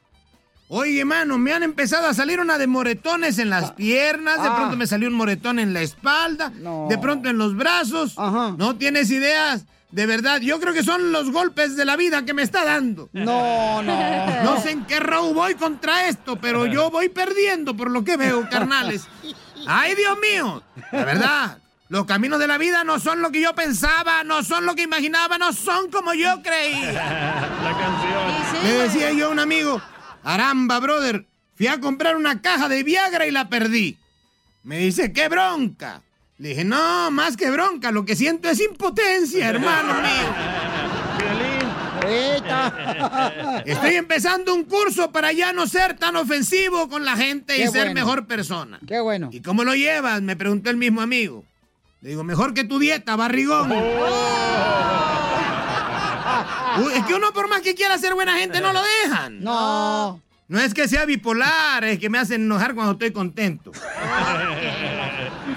Oye, mano, me han empezado a salir una de moretones en las piernas, de Ah. pronto me salió un moretón en la espalda, de pronto en los brazos. No tienes ideas. De verdad, yo creo que son los golpes de la vida que me está dando. No, no. (laughs) No sé en qué row voy contra esto, pero yo voy perdiendo por lo que veo, carnales. ¡Ay, Dios mío! La verdad, los caminos de la vida no son lo que yo pensaba, no son lo que imaginaba, no son como yo creía. (laughs) La canción. Le decía yo a un amigo, Aramba, brother, fui a comprar una caja de Viagra y la perdí. Me dice, qué bronca. Le dije, no, más que bronca, lo que siento es impotencia, (laughs) hermano mío. (laughs) Estoy empezando un curso para ya no ser tan ofensivo con la gente y ser bueno. mejor persona. Qué bueno. ¿Y cómo lo llevas? Me preguntó el mismo amigo. Le digo, mejor que tu dieta, barrigón. Uy, es que uno por más que quiera ser buena gente no lo dejan. No. No es que sea bipolar, es que me hacen enojar cuando estoy contento.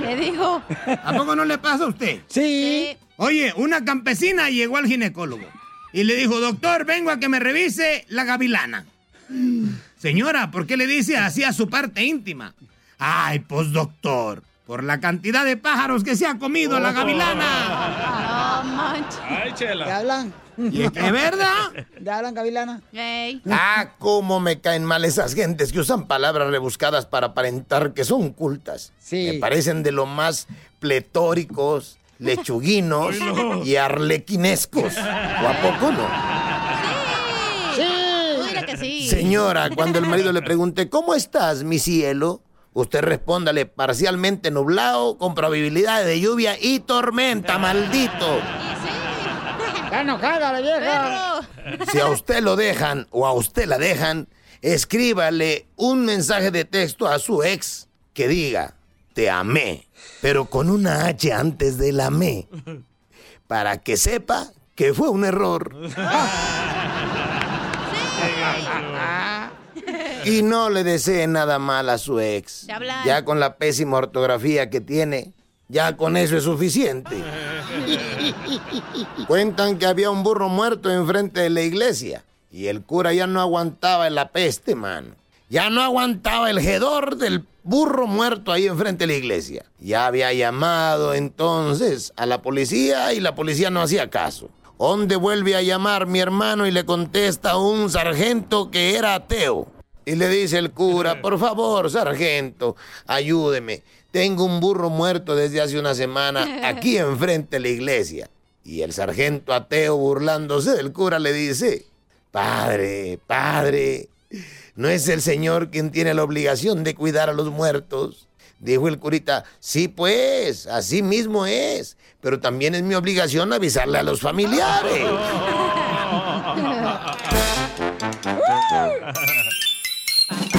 ¿Qué dijo? ¿A poco no le pasa a usted? Sí. Oye, una campesina llegó al ginecólogo. y le dijo, doctor, vengo a que me revise la gavilana. Señora, ¿por qué le dice así a su parte íntima? Ay, pues doctor, por la cantidad de pájaros que se ha comido la gavilana. No manches. Ay, chela. ¿Te hablan? ¿Y es que verdad? (laughs) ¿Te hablan, gavilana? Ah, cómo me caen mal esas gentes que usan palabras rebuscadas para aparentar que son cultas. Sí. Me parecen de lo más pletóricos, (laughs) lechuguinos Ay, no. y arlequinescos. ¿O a poco no? Sí. Mira que sí. Señora, cuando el marido le (laughs) pregunte, ¿cómo estás, mi cielo? Usted respóndale, parcialmente nublado, con probabilidad de lluvia y tormenta, maldito. Está enojada la vieja. Si a usted lo dejan o a usted la dejan, escríbale un mensaje de texto a su ex que diga, te amé, pero con una H antes de la me, para que sepa que fue un error. Y no le desee nada mal a su ex. Ya con la pésima ortografía que tiene, ya con eso es suficiente. (laughs) Cuentan que había un burro muerto enfrente de la iglesia y el cura ya no aguantaba la peste, mano. Ya no aguantaba el hedor del burro muerto ahí enfrente de la iglesia. Ya había llamado entonces a la policía y la policía no hacía caso. ¿Dónde vuelve a llamar mi hermano y le contesta un sargento que era ateo? Y le dice el cura, (laughs) por favor, sargento, ayúdeme. Tengo un burro muerto desde hace una semana (laughs) aquí enfrente de la iglesia. Y el sargento ateo, burlándose del cura, le dice, Padre, padre, ¿no es el Señor quien tiene la obligación de cuidar a los muertos? Dijo el curita, sí pues, así mismo es, pero también es mi obligación avisarle a los familiares. (laughs) (laughs)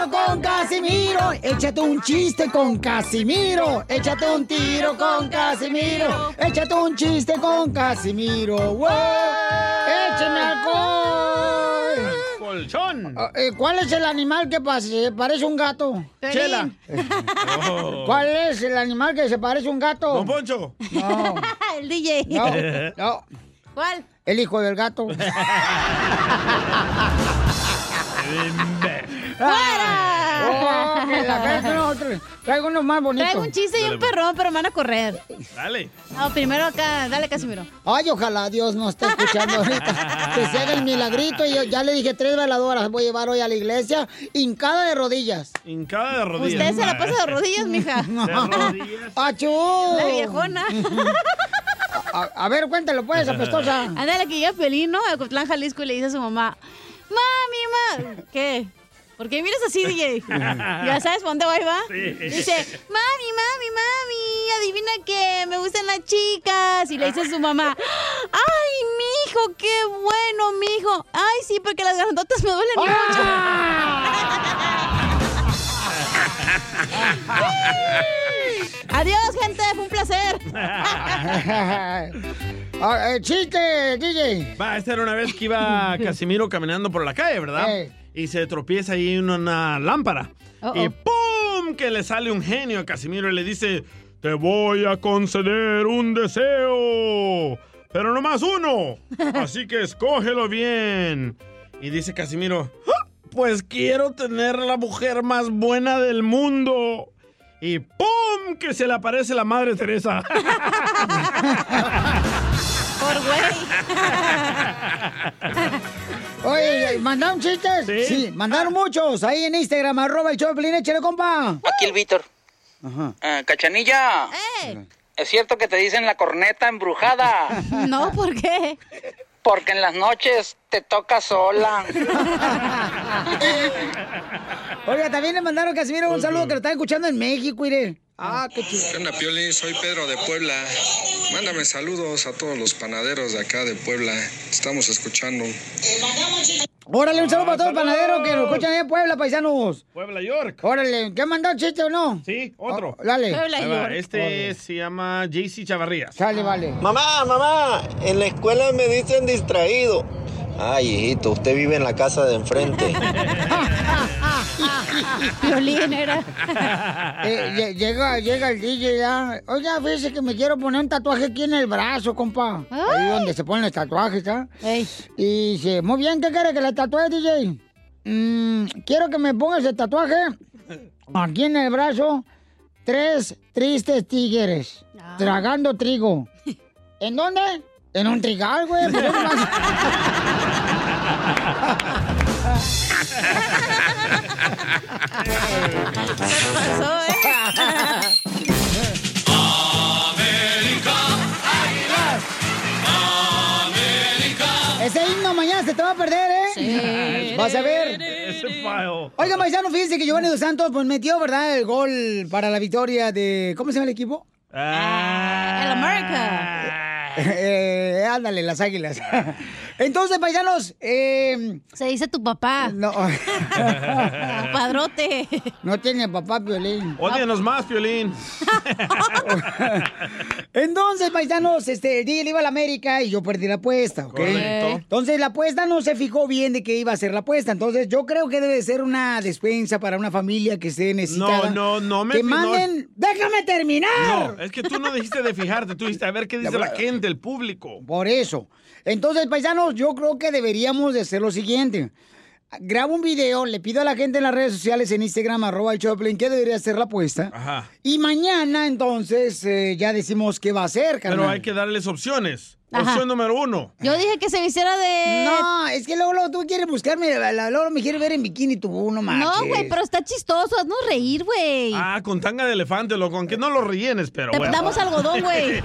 tiro con Casimiro. Échate un chiste con Casimiro. Échate un tiro con Casimiro. Échate un chiste con Casimiro. ¡Wow! ¡Échame alcohol! Colchón. Ah, eh, ¿Cuál es el animal que parece a un gato? Chela. (laughs) Oh. ¿Cuál es el animal que se parece a un gato? Don Poncho. No. (laughs) el DJ. No, no. ¿Cuál? El hijo del gato. (laughs) Oh, que la cara con otro. Traigo uno más bonito. Traigo un chiste y un perrón, pero me van a correr. Dale. No, primero acá, dale Casimiro. Ay, ojalá Dios no esté escuchando ahorita. (laughs) Que se haga el milagrito. Y yo ya le dije tres veladoras voy a llevar hoy a la iglesia, hincada de rodillas. Hincada de rodillas. Usted se la pasa de rodillas, (laughs) mija. De rodillas. ¡Achú! La viejona. (laughs) A, a ver, cuéntalo pues, apestosa. Ándale, que llega Pelín, ¿no? A Cotlán, Jalisco, y le dice a su mamá, mami, ma... ¿Qué? ¿Por qué miras así, DJ? (laughs) ¿Ya sabes dónde va y va? Sí. Dice, mami, mami, mami, adivina que me gustan las chicas. Y le dice a su mamá, ay, mijo, qué bueno, mijo. Ay, sí, porque las grandotas me duelen mucho. (laughs) Adiós, gente, fue un placer. (laughs) Ah, eh, chiste, DJ. Va, esta era una vez que iba Casimiro caminando por la calle, ¿verdad? Ey. Y se tropieza ahí en una lámpara. Y ¡pum! Que le sale un genio a Casimiro y le dice, te voy a conceder un deseo, pero no más uno. (laughs) Así que escógelo bien. Y dice Casimiro, "Ah, pues quiero tener la mujer más buena del mundo. Y ¡pum! Que se le aparece la Madre Teresa. (laughs) Por (laughs) ¿mandaron chistes? Sí. mandaron muchos. Ahí en Instagram, arroba el Pelín, échale, compa. Aquí el Víctor. Ah, Cachanilla. ¿Es cierto que te dicen la corneta embrujada? (laughs) No, ¿por qué? Porque en las noches te toca sola. (laughs) Oiga, también le mandaron Casimiro un saludo que lo están escuchando en México, mire. Ah, qué chido. ¿Qué onda, Piolín? Soy Pedro de Puebla. Mándame saludos a todos los panaderos de acá de Puebla. Estamos escuchando. Órale, un saludo para todos los panaderos que nos escuchan en Puebla, paisanos. Puebla, York. Órale, ¿qué han mandado chiste o no? Sí, otro. Oh, dale. Ahí va, Este se llama JC Chavarrías. Sale, vale. Mamá, mamá, en la escuela me dicen distraído. Ay, hijito, usted vive en la casa de enfrente. (laughs) (laughs) Violín era. (laughs) Eh, lle- llega, llega el DJ ya. Oiga, fíjese que me quiero poner un tatuaje aquí en el brazo, compa. Ahí donde se ponen los tatuajes, ¿ah? Y dice, muy bien, ¿qué quiere que le tatúe, DJ? "Mm, quiero que me pongas el tatuaje aquí en el brazo. Tres tristes tigres tragando trigo. ¿En dónde? En un trigal, güey. (laughs) pasó, Ese himno mañana se te va a perder, ¿eh? Vas a ver. Oiga, paisano, fíjense que Giovanni Dos Santos pues metió, ¿verdad? El gol para la victoria de... ¿Cómo se llama el equipo? Ah. El America. Eh, ándale, las águilas. (laughs) Entonces, paisanos, eh... Se dice tu papá. No. (laughs) Padrote. No tiene papá violín. Ódianos más, Piolín. (laughs) Entonces, paisanos, este, el día le iba a la América y yo perdí la apuesta, ¿ok? Correcto. Entonces, la apuesta no se fijó bien de qué iba a ser la apuesta. Entonces, yo creo que debe ser una despensa para una familia que esté necesitada. No, no, no me Que no- manden... ¡Déjame terminar! No, es que tú no dijiste de fijarte, tú dijiste a ver qué dice la gente, el público. Por eso. Entonces, paisanos, yo creo que deberíamos de hacer lo siguiente. Grabo un video, le pido a la gente en las redes sociales, en Instagram, arroba el Choplin, que debería ser la apuesta. Ajá. Y mañana, entonces, eh, ya decimos qué va a hacer, carnal. Pero hay que darles opciones. Ajá. Opción número uno. Yo dije que se vistiera de. No, es que luego, luego tú quieres buscarme, luego me quieres ver en bikini tú, no manches. No, güey, pero está chistoso. Haznos reír, güey. Ah, con tanga de elefante, loco, aunque no lo rellenes, pero Te bueno. damos algodón, güey.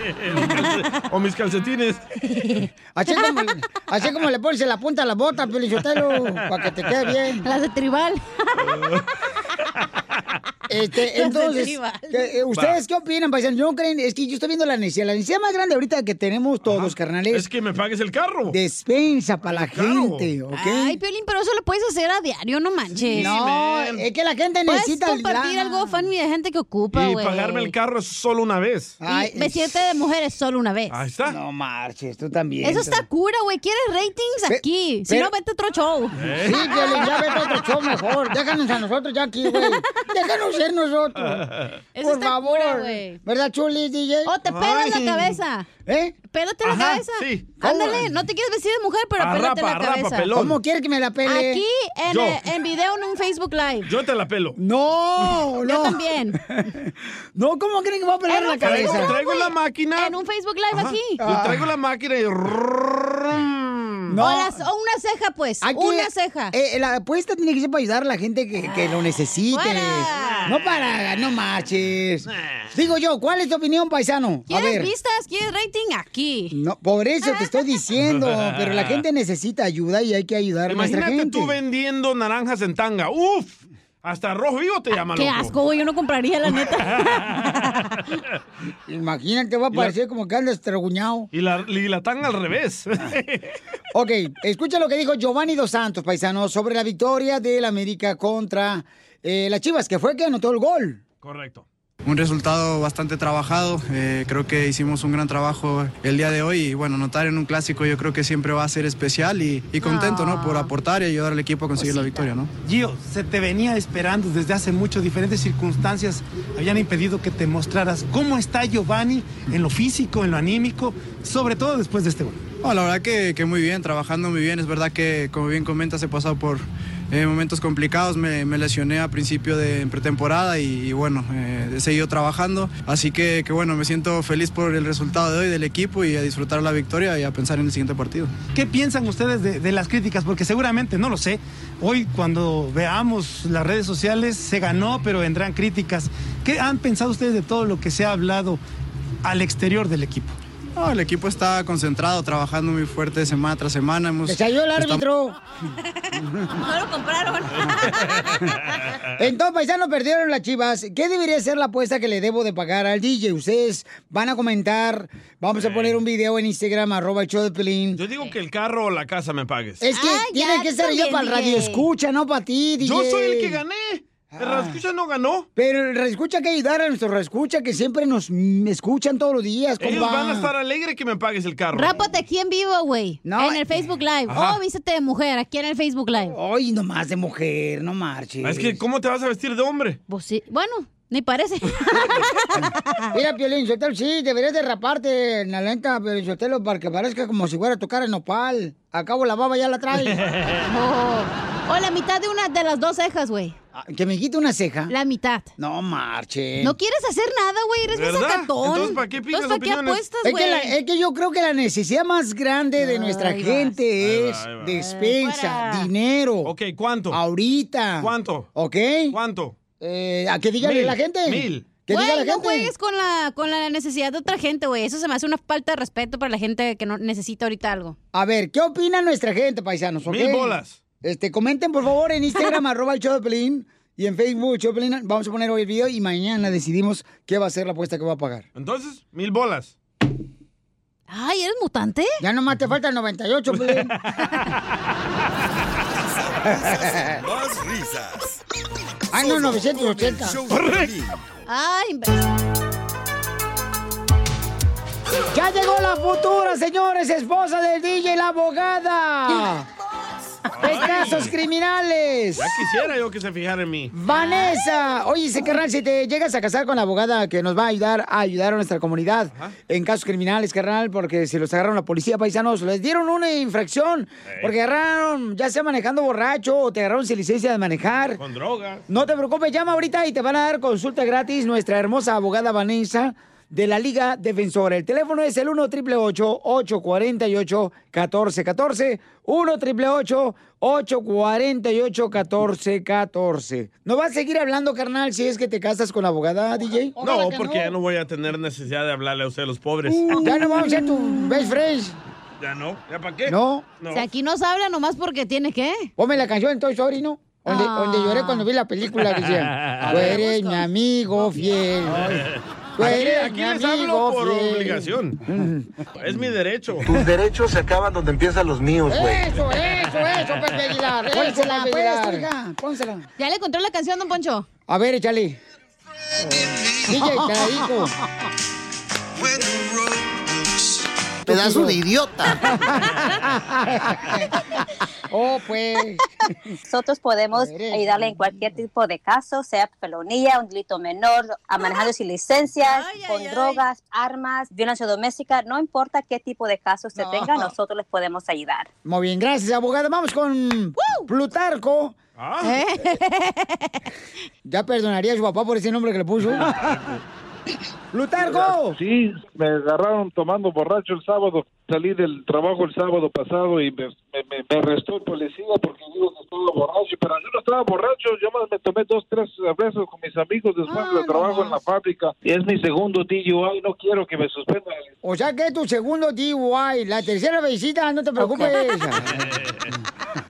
(laughs) o mis calcetines. (laughs) Así como, así como le pones en la punta a la bota, Pelichotelo, para que te quede bien. Las de tribal. (laughs) Este, (laughs) entonces, que, eh, ¿ustedes qué opinan, paisanos? ¿No creen? Es que yo estoy viendo la necesidad. La necesidad más grande ahorita que tenemos todos, carnales. Es que me pagues el carro. Despensa para la gente, ¿ok? Ay, Piolín, pero eso lo puedes hacer a diario, no manches. No, es que la gente necesita Puedes compartir lana. algo funny de gente que ocupa, Y güey. pagarme el carro es solo una vez. Y vestirte de mujeres solo una vez. Ahí está. No marches, tú también. Eso está cura, güey. ¿Quieres ratings Pe- aquí? si no, vete otro show. ¿Eh? Sí, Piolín, ya vete a otro show mejor. Déjanos a nosotros ya aquí, güey. (laughs) Déjanos ser nosotros. Eso Por está favor. cura, güey. ¿Verdad, Chulis, DJ? O te pelas la cabeza. ¿Eh? Pélate la Ajá, cabeza. sí. Ándale, no te quieres vestir de mujer, pero Arrapa, pélate la arrapa, cabeza. pelón. ¿Cómo quieres que me la pele? Aquí en, eh, en video en un Facebook Live. Yo te la pelo. No, (laughs) no. Yo también. (laughs) No, ¿cómo creen que va a pelar En la cabeza? traigo la máquina. En un Facebook Live Ajá. aquí. Yo traigo la máquina y... No. O, las- o una ceja, pues. Aquí, una ceja. eh, la apuesta tiene que ser para ayudar a la gente que, que lo necesite. No para, no marches. Digo yo, ¿cuál es tu opinión, paisano? A ¿Quieres ver. vistas? ¿Quieres rating? Aquí. No, por eso te estoy diciendo, pero la (laughs) gente necesita ayuda y hay que ayudar a nuestra Imagínate gente. tú vendiendo naranjas en tanga. ¡Uf! Hasta rojo vivo te llama, Qué loco. asco, güey. Yo no compraría, la neta. (laughs) Imagínate, va a la- parecer como que andas. Y la, y la tanga al revés. Ok, escucha lo que dijo Giovanni Dos Santos, paisano, sobre la victoria del América contra eh, las Chivas, que fue que anotó el gol. Correcto. Un resultado bastante trabajado, eh, creo que hicimos un gran trabajo el día de hoy y bueno, notar en un clásico yo creo que siempre va a ser especial y, y contento ¿no? por aportar y ayudar al equipo a conseguir la victoria. ¿no? Gio, se te venía esperando desde hace mucho, diferentes circunstancias habían impedido que te mostraras cómo está Giovanni en lo físico, en lo anímico, sobre todo después de este gol. No, la verdad que, que muy bien, trabajando muy bien. Es verdad que, como bien comentas, he pasado por eh, momentos complicados. Me, me lesioné a principio de pretemporada y, bueno, eh, he seguido trabajando. Así que, que bueno, me siento feliz por el resultado de hoy del equipo y a disfrutar la victoria y a pensar en el siguiente partido. ¿Qué piensan ustedes de, de las críticas? Porque seguramente, no lo sé, hoy cuando veamos las redes sociales se ganó, pero vendrán críticas. ¿Qué han pensado ustedes de todo lo que se ha hablado al exterior del equipo? No, el equipo está concentrado, trabajando muy fuerte semana tras semana. Hemos, ¡Se salió el árbitro! No lo compraron. (laughs) Entonces, paisanos, perdieron las chivas. ¿Qué debería ser la apuesta que le debo de pagar al DJ? Ustedes van a comentar. Vamos a poner un video en Instagram, arroba el show de Pelín. Yo digo que el carro o la casa me pagues. Es que tiene que ser yo para el radio escucha, no para ti, DJ. Yo soy el que gané. El radio escucha no ganó. Pero el radio escucha hay que ayudar a nuestro radio escucha que siempre nos escuchan todos los días. Ellos compa. van a estar alegres que me pagues el carro. Rápate aquí en vivo, güey. No, en el Facebook Live. Ajá. Oh, vístete de mujer aquí en el Facebook Live. Ay, nomás de mujer, no marches. Es que, ¿cómo te vas a vestir de hombre? Pues sí. Bueno, ni parece. (laughs) Mira, Piolín Sotelo, sí, deberías de raparte en la lenta, Piolín Sotelo, para que parezca como si fuera a tocar en nopal. Al cabo la baba ya la trae. (laughs) Oh. O la mitad de una de las dos cejas, güey. Que me quite una ceja. La mitad. No marche. No quieres hacer nada, güey. Eres ¿Verdad? sacatón. Entonces, ¿para qué Entonces, ¿para qué apuestas, Es güey? que, la- es que yo creo que la necesidad más grande de nuestra Ahí vas. gente Ahí es va, ahí va. despensa, dinero. Ok, ¿cuánto? Ahorita. ¿Cuánto? ¿Ok? ¿Cuánto? Eh, ¿A que diga Mil, la gente? mil. Diga Güey, la no gente. juegues con la, con la necesidad de otra gente, güey. Eso se me hace una falta de respeto para la gente que no necesita ahorita algo. A ver, ¿qué opina nuestra gente, paisanos? Mil bolas. Este, comenten por favor en Instagram, (laughs) arroba el show de Pelín, y en Facebook, el show de Pelín. Vamos a poner hoy el video y mañana decidimos qué va a ser la apuesta que va a pagar. Entonces, mil bolas. Ay, ¿eres mutante? Ya nomás te falta el 98, Pelín. (laughs) (laughs) Más risas. Ay, no, 980. Ay, imbécil. Ya llegó la futura, señores, esposa del DJ, la abogada. De casos criminales. Ya quisiera yo que se fijara en mí. Vanessa, oye, se carnal, si te llegas a casar con la abogada que nos va a ayudar a ayudar a nuestra comunidad en casos criminales, carnal, porque si los agarraron la policía, paisanos, les dieron una infracción, porque agarraron, ya sea manejando borracho o te agarraron sin licencia de manejar. Con drogas. No te preocupes, llama ahorita y te van a dar consulta gratis nuestra hermosa abogada Vanessa de la Liga Defensora. El teléfono es el 1 848 1414 1 848 1414 ¿No vas a seguir hablando, carnal, si es que te casas con la abogada, DJ? No, porque ya no voy a tener necesidad de hablarle a usted, los pobres. Uh, ya no vamos a ser tu best friends. Ya no. ¿Ya para qué? No. Si aquí no se habla nomás porque tiene que. Ponme la canción en Toy Story, ¿no? Donde, Ah. donde lloré cuando vi la película que decía, (laughs) A tú eres mi amigo fiel. Aquí, eres aquí mi les amigo hablo por obligación. (laughs) Es mi derecho. Tus derechos se acaban donde empiezan los míos, güey. Eso, eso, eso, Pepe Aguilar. Pónsela, pues, hija, pónsela. ¿Ya le encontró la canción, don Poncho? A ver, échale. (laughs) DJ, carajo. Pedazo de idiota. (laughs) oh, pues. Nosotros podemos ayudarle en cualquier tipo de caso, sea felonía, un delito menor, a manejando sin licencias, con drogas, armas, violencia doméstica, no importa qué tipo de caso usted No. tenga, nosotros les podemos ayudar. Muy bien, gracias, abogada. Vamos con Plutarco. Ah. (laughs) ya perdonaría a su papá por ese nombre que le puso. (laughs) ¡Plutarco! Sí, me agarraron tomando borracho el sábado. Salí del trabajo el sábado pasado y me, me, me- arrestó el policía porque digo que estaba borracho. Pero yo no estaba borracho, yo más me tomé dos, tres veces con mis amigos después del trabajo en la fábrica. Y es mi segundo DUI, no quiero que me suspendan. O sea que es tu segundo DUI. La tercera visita, no te preocupes.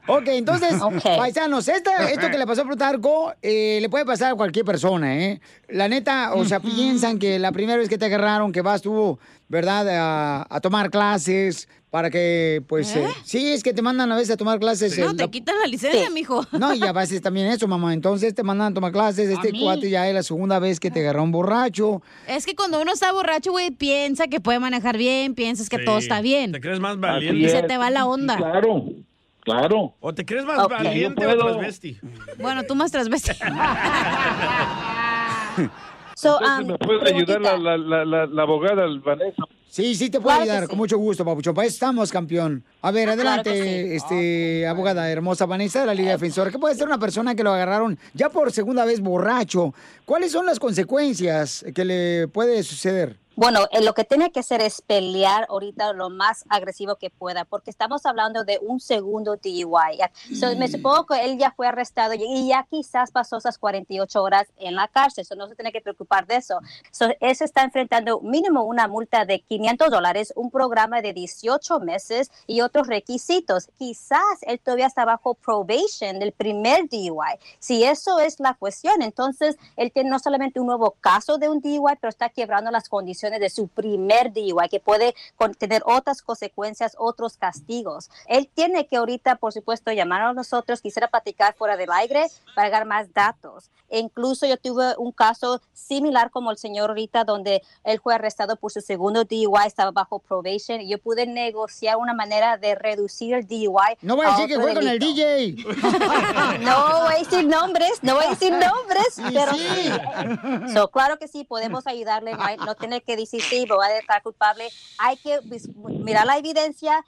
ok, (laughs) entonces, paisanos, esta- esto que le pasó a Plutarco eh, le puede pasar a cualquier persona, ¿eh? La neta, o sea, piensan que la primera vez que te agarraron, que vas tú, ¿verdad?, a, a tomar clases para que, pues, eh, sí, es que te mandan a veces a tomar clases. No, el- te quitan la licencia, mijo. No, y a veces también eso, mamá. Entonces te mandan a tomar clases. Este cuate ya es la segunda vez que te agarró un borracho. Es que cuando uno está borracho, güey, piensa que puede manejar bien, piensas que Sí. todo está bien. ¿Te crees más Y valiente? se te va la onda. Claro, claro. ¿O te crees más valiente o transvesti? Bueno, tú más transvesti. (laughs) So, Entonces, um, ¿Me puede ayudar la, la, la, la, abogada Vanessa? Sí, sí te puedo Claro ayudar, sí. con mucho gusto, papuchón. Para eso estamos, campeón. A ver, Claro adelante, sí. este, abogada hermosa Vanessa de la Liga Defensora. ¿Qué puede ser una persona que lo agarraron ya por segunda vez borracho? ¿Cuáles son las consecuencias que le puede suceder? Bueno, eh, lo que tiene que hacer es pelear ahorita lo más agresivo que pueda, porque estamos hablando de un segundo DUI. So, me supongo que él ya fue arrestado y- ya quizás pasó esas 48 horas en la cárcel, eso no se tiene que preocupar de eso. So, él se está enfrentando mínimo una multa de 500 dólares, un programa de 18 meses y otros requisitos. Quizás él todavía está bajo probation del primer DUI. Si eso es la cuestión, entonces él tiene no solamente un nuevo caso de un DUI, pero está quebrando las condiciones de su primer DUI, que puede tener otras consecuencias, otros castigos. Él tiene que ahorita, por supuesto, llamar a nosotros, quisiera platicar fuera del aire para dar más datos. E incluso yo tuve un caso similar como el señor ahorita, donde él fue arrestado por su segundo DUI, estaba bajo probation, y yo pude negociar una manera de reducir el DUI. No voy a decir que fue con el. DJ. (laughs) No voy a decir nombres, no voy a decir nombres, Sí, pero sí. So, claro que sí, podemos ayudarle, no, no tiene que decir sí, voy a estar culpable. Hay que vis- mirar la evidencia,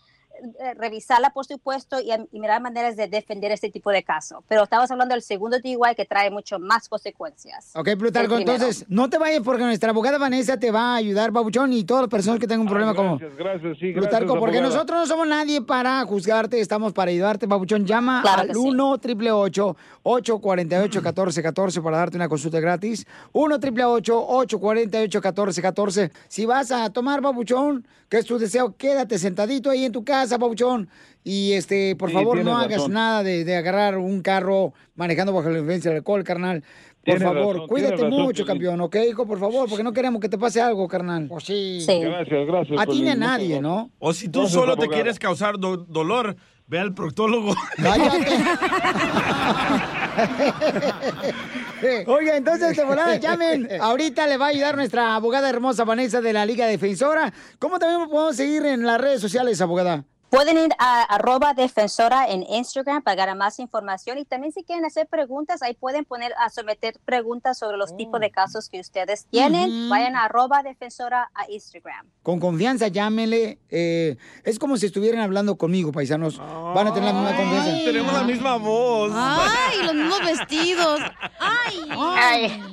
revisarla por supuesto y, y mirar maneras de defender este tipo de caso. Pero estamos hablando del segundo DUI que trae mucho más consecuencias. Ok, Plutarco, entonces no te vayas porque nuestra abogada Vanessa te va a ayudar, Babuchón, y todas las personas que tengan un problema como Gracias, gracias, sí, Plutarco, gracias, porque abogada. nosotros no somos nadie para juzgarte, estamos para ayudarte, Babuchón. Llama Claro al que sí. 1 888 848 1414 para darte una consulta gratis. 1 888 848 1414 Si vas a tomar, Babuchón, que es tu deseo, quédate sentadito ahí en tu casa, Babuchón. Y este, por Sí, favor, no hagas razón. nada de, de agarrar un carro manejando bajo la influencia del alcohol, carnal. Por favor, razón, cuídate razón, mucho, campeón, ¿ok, hijo? Por favor, porque no queremos que te pase algo, carnal. Pues sí. Gracias, gracias. A ti ni a nadie. ¿no? O si tú Gracias, solo te quieres causar do- dolor, ve al proctólogo. (laughs) (laughs) Oiga, entonces, de volada, llamen. Ahorita le va a ayudar nuestra abogada hermosa Vanessa de la Liga Defensora. ¿Cómo también podemos seguir en las redes sociales, abogada? Pueden ir a arroba defensora en Instagram para ganar más información y también si quieren hacer preguntas, ahí pueden poner a someter preguntas sobre los tipos de casos que ustedes tienen. Vayan a arroba defensora a Instagram. Con confianza, llámenle. Eh, es como si estuvieran hablando conmigo, paisanos. Van a tener la misma confianza. Tenemos la misma voz. Ay, los mismos vestidos. Ay. Ay.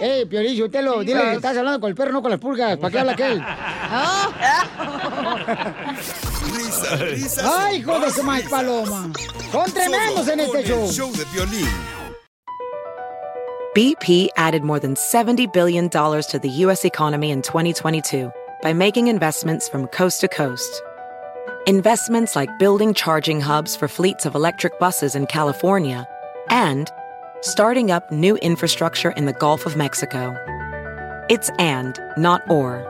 Eh, Piolín, usted lo, dile que estás hablando con el perro, no con las pulgas. ¿Para qué habla aquel? (laughs) Risas. ¡Ay, hijo de su maíz risas. paloma! ¡Son tremendos en este show! show de Piolín. BP added more than $70 billion to the U.S. economy in 2022 by making investments from coast to coast. Investments like building charging hubs for fleets of electric buses in California and starting up new infrastructure in the Gulf of Mexico. It's and, not or.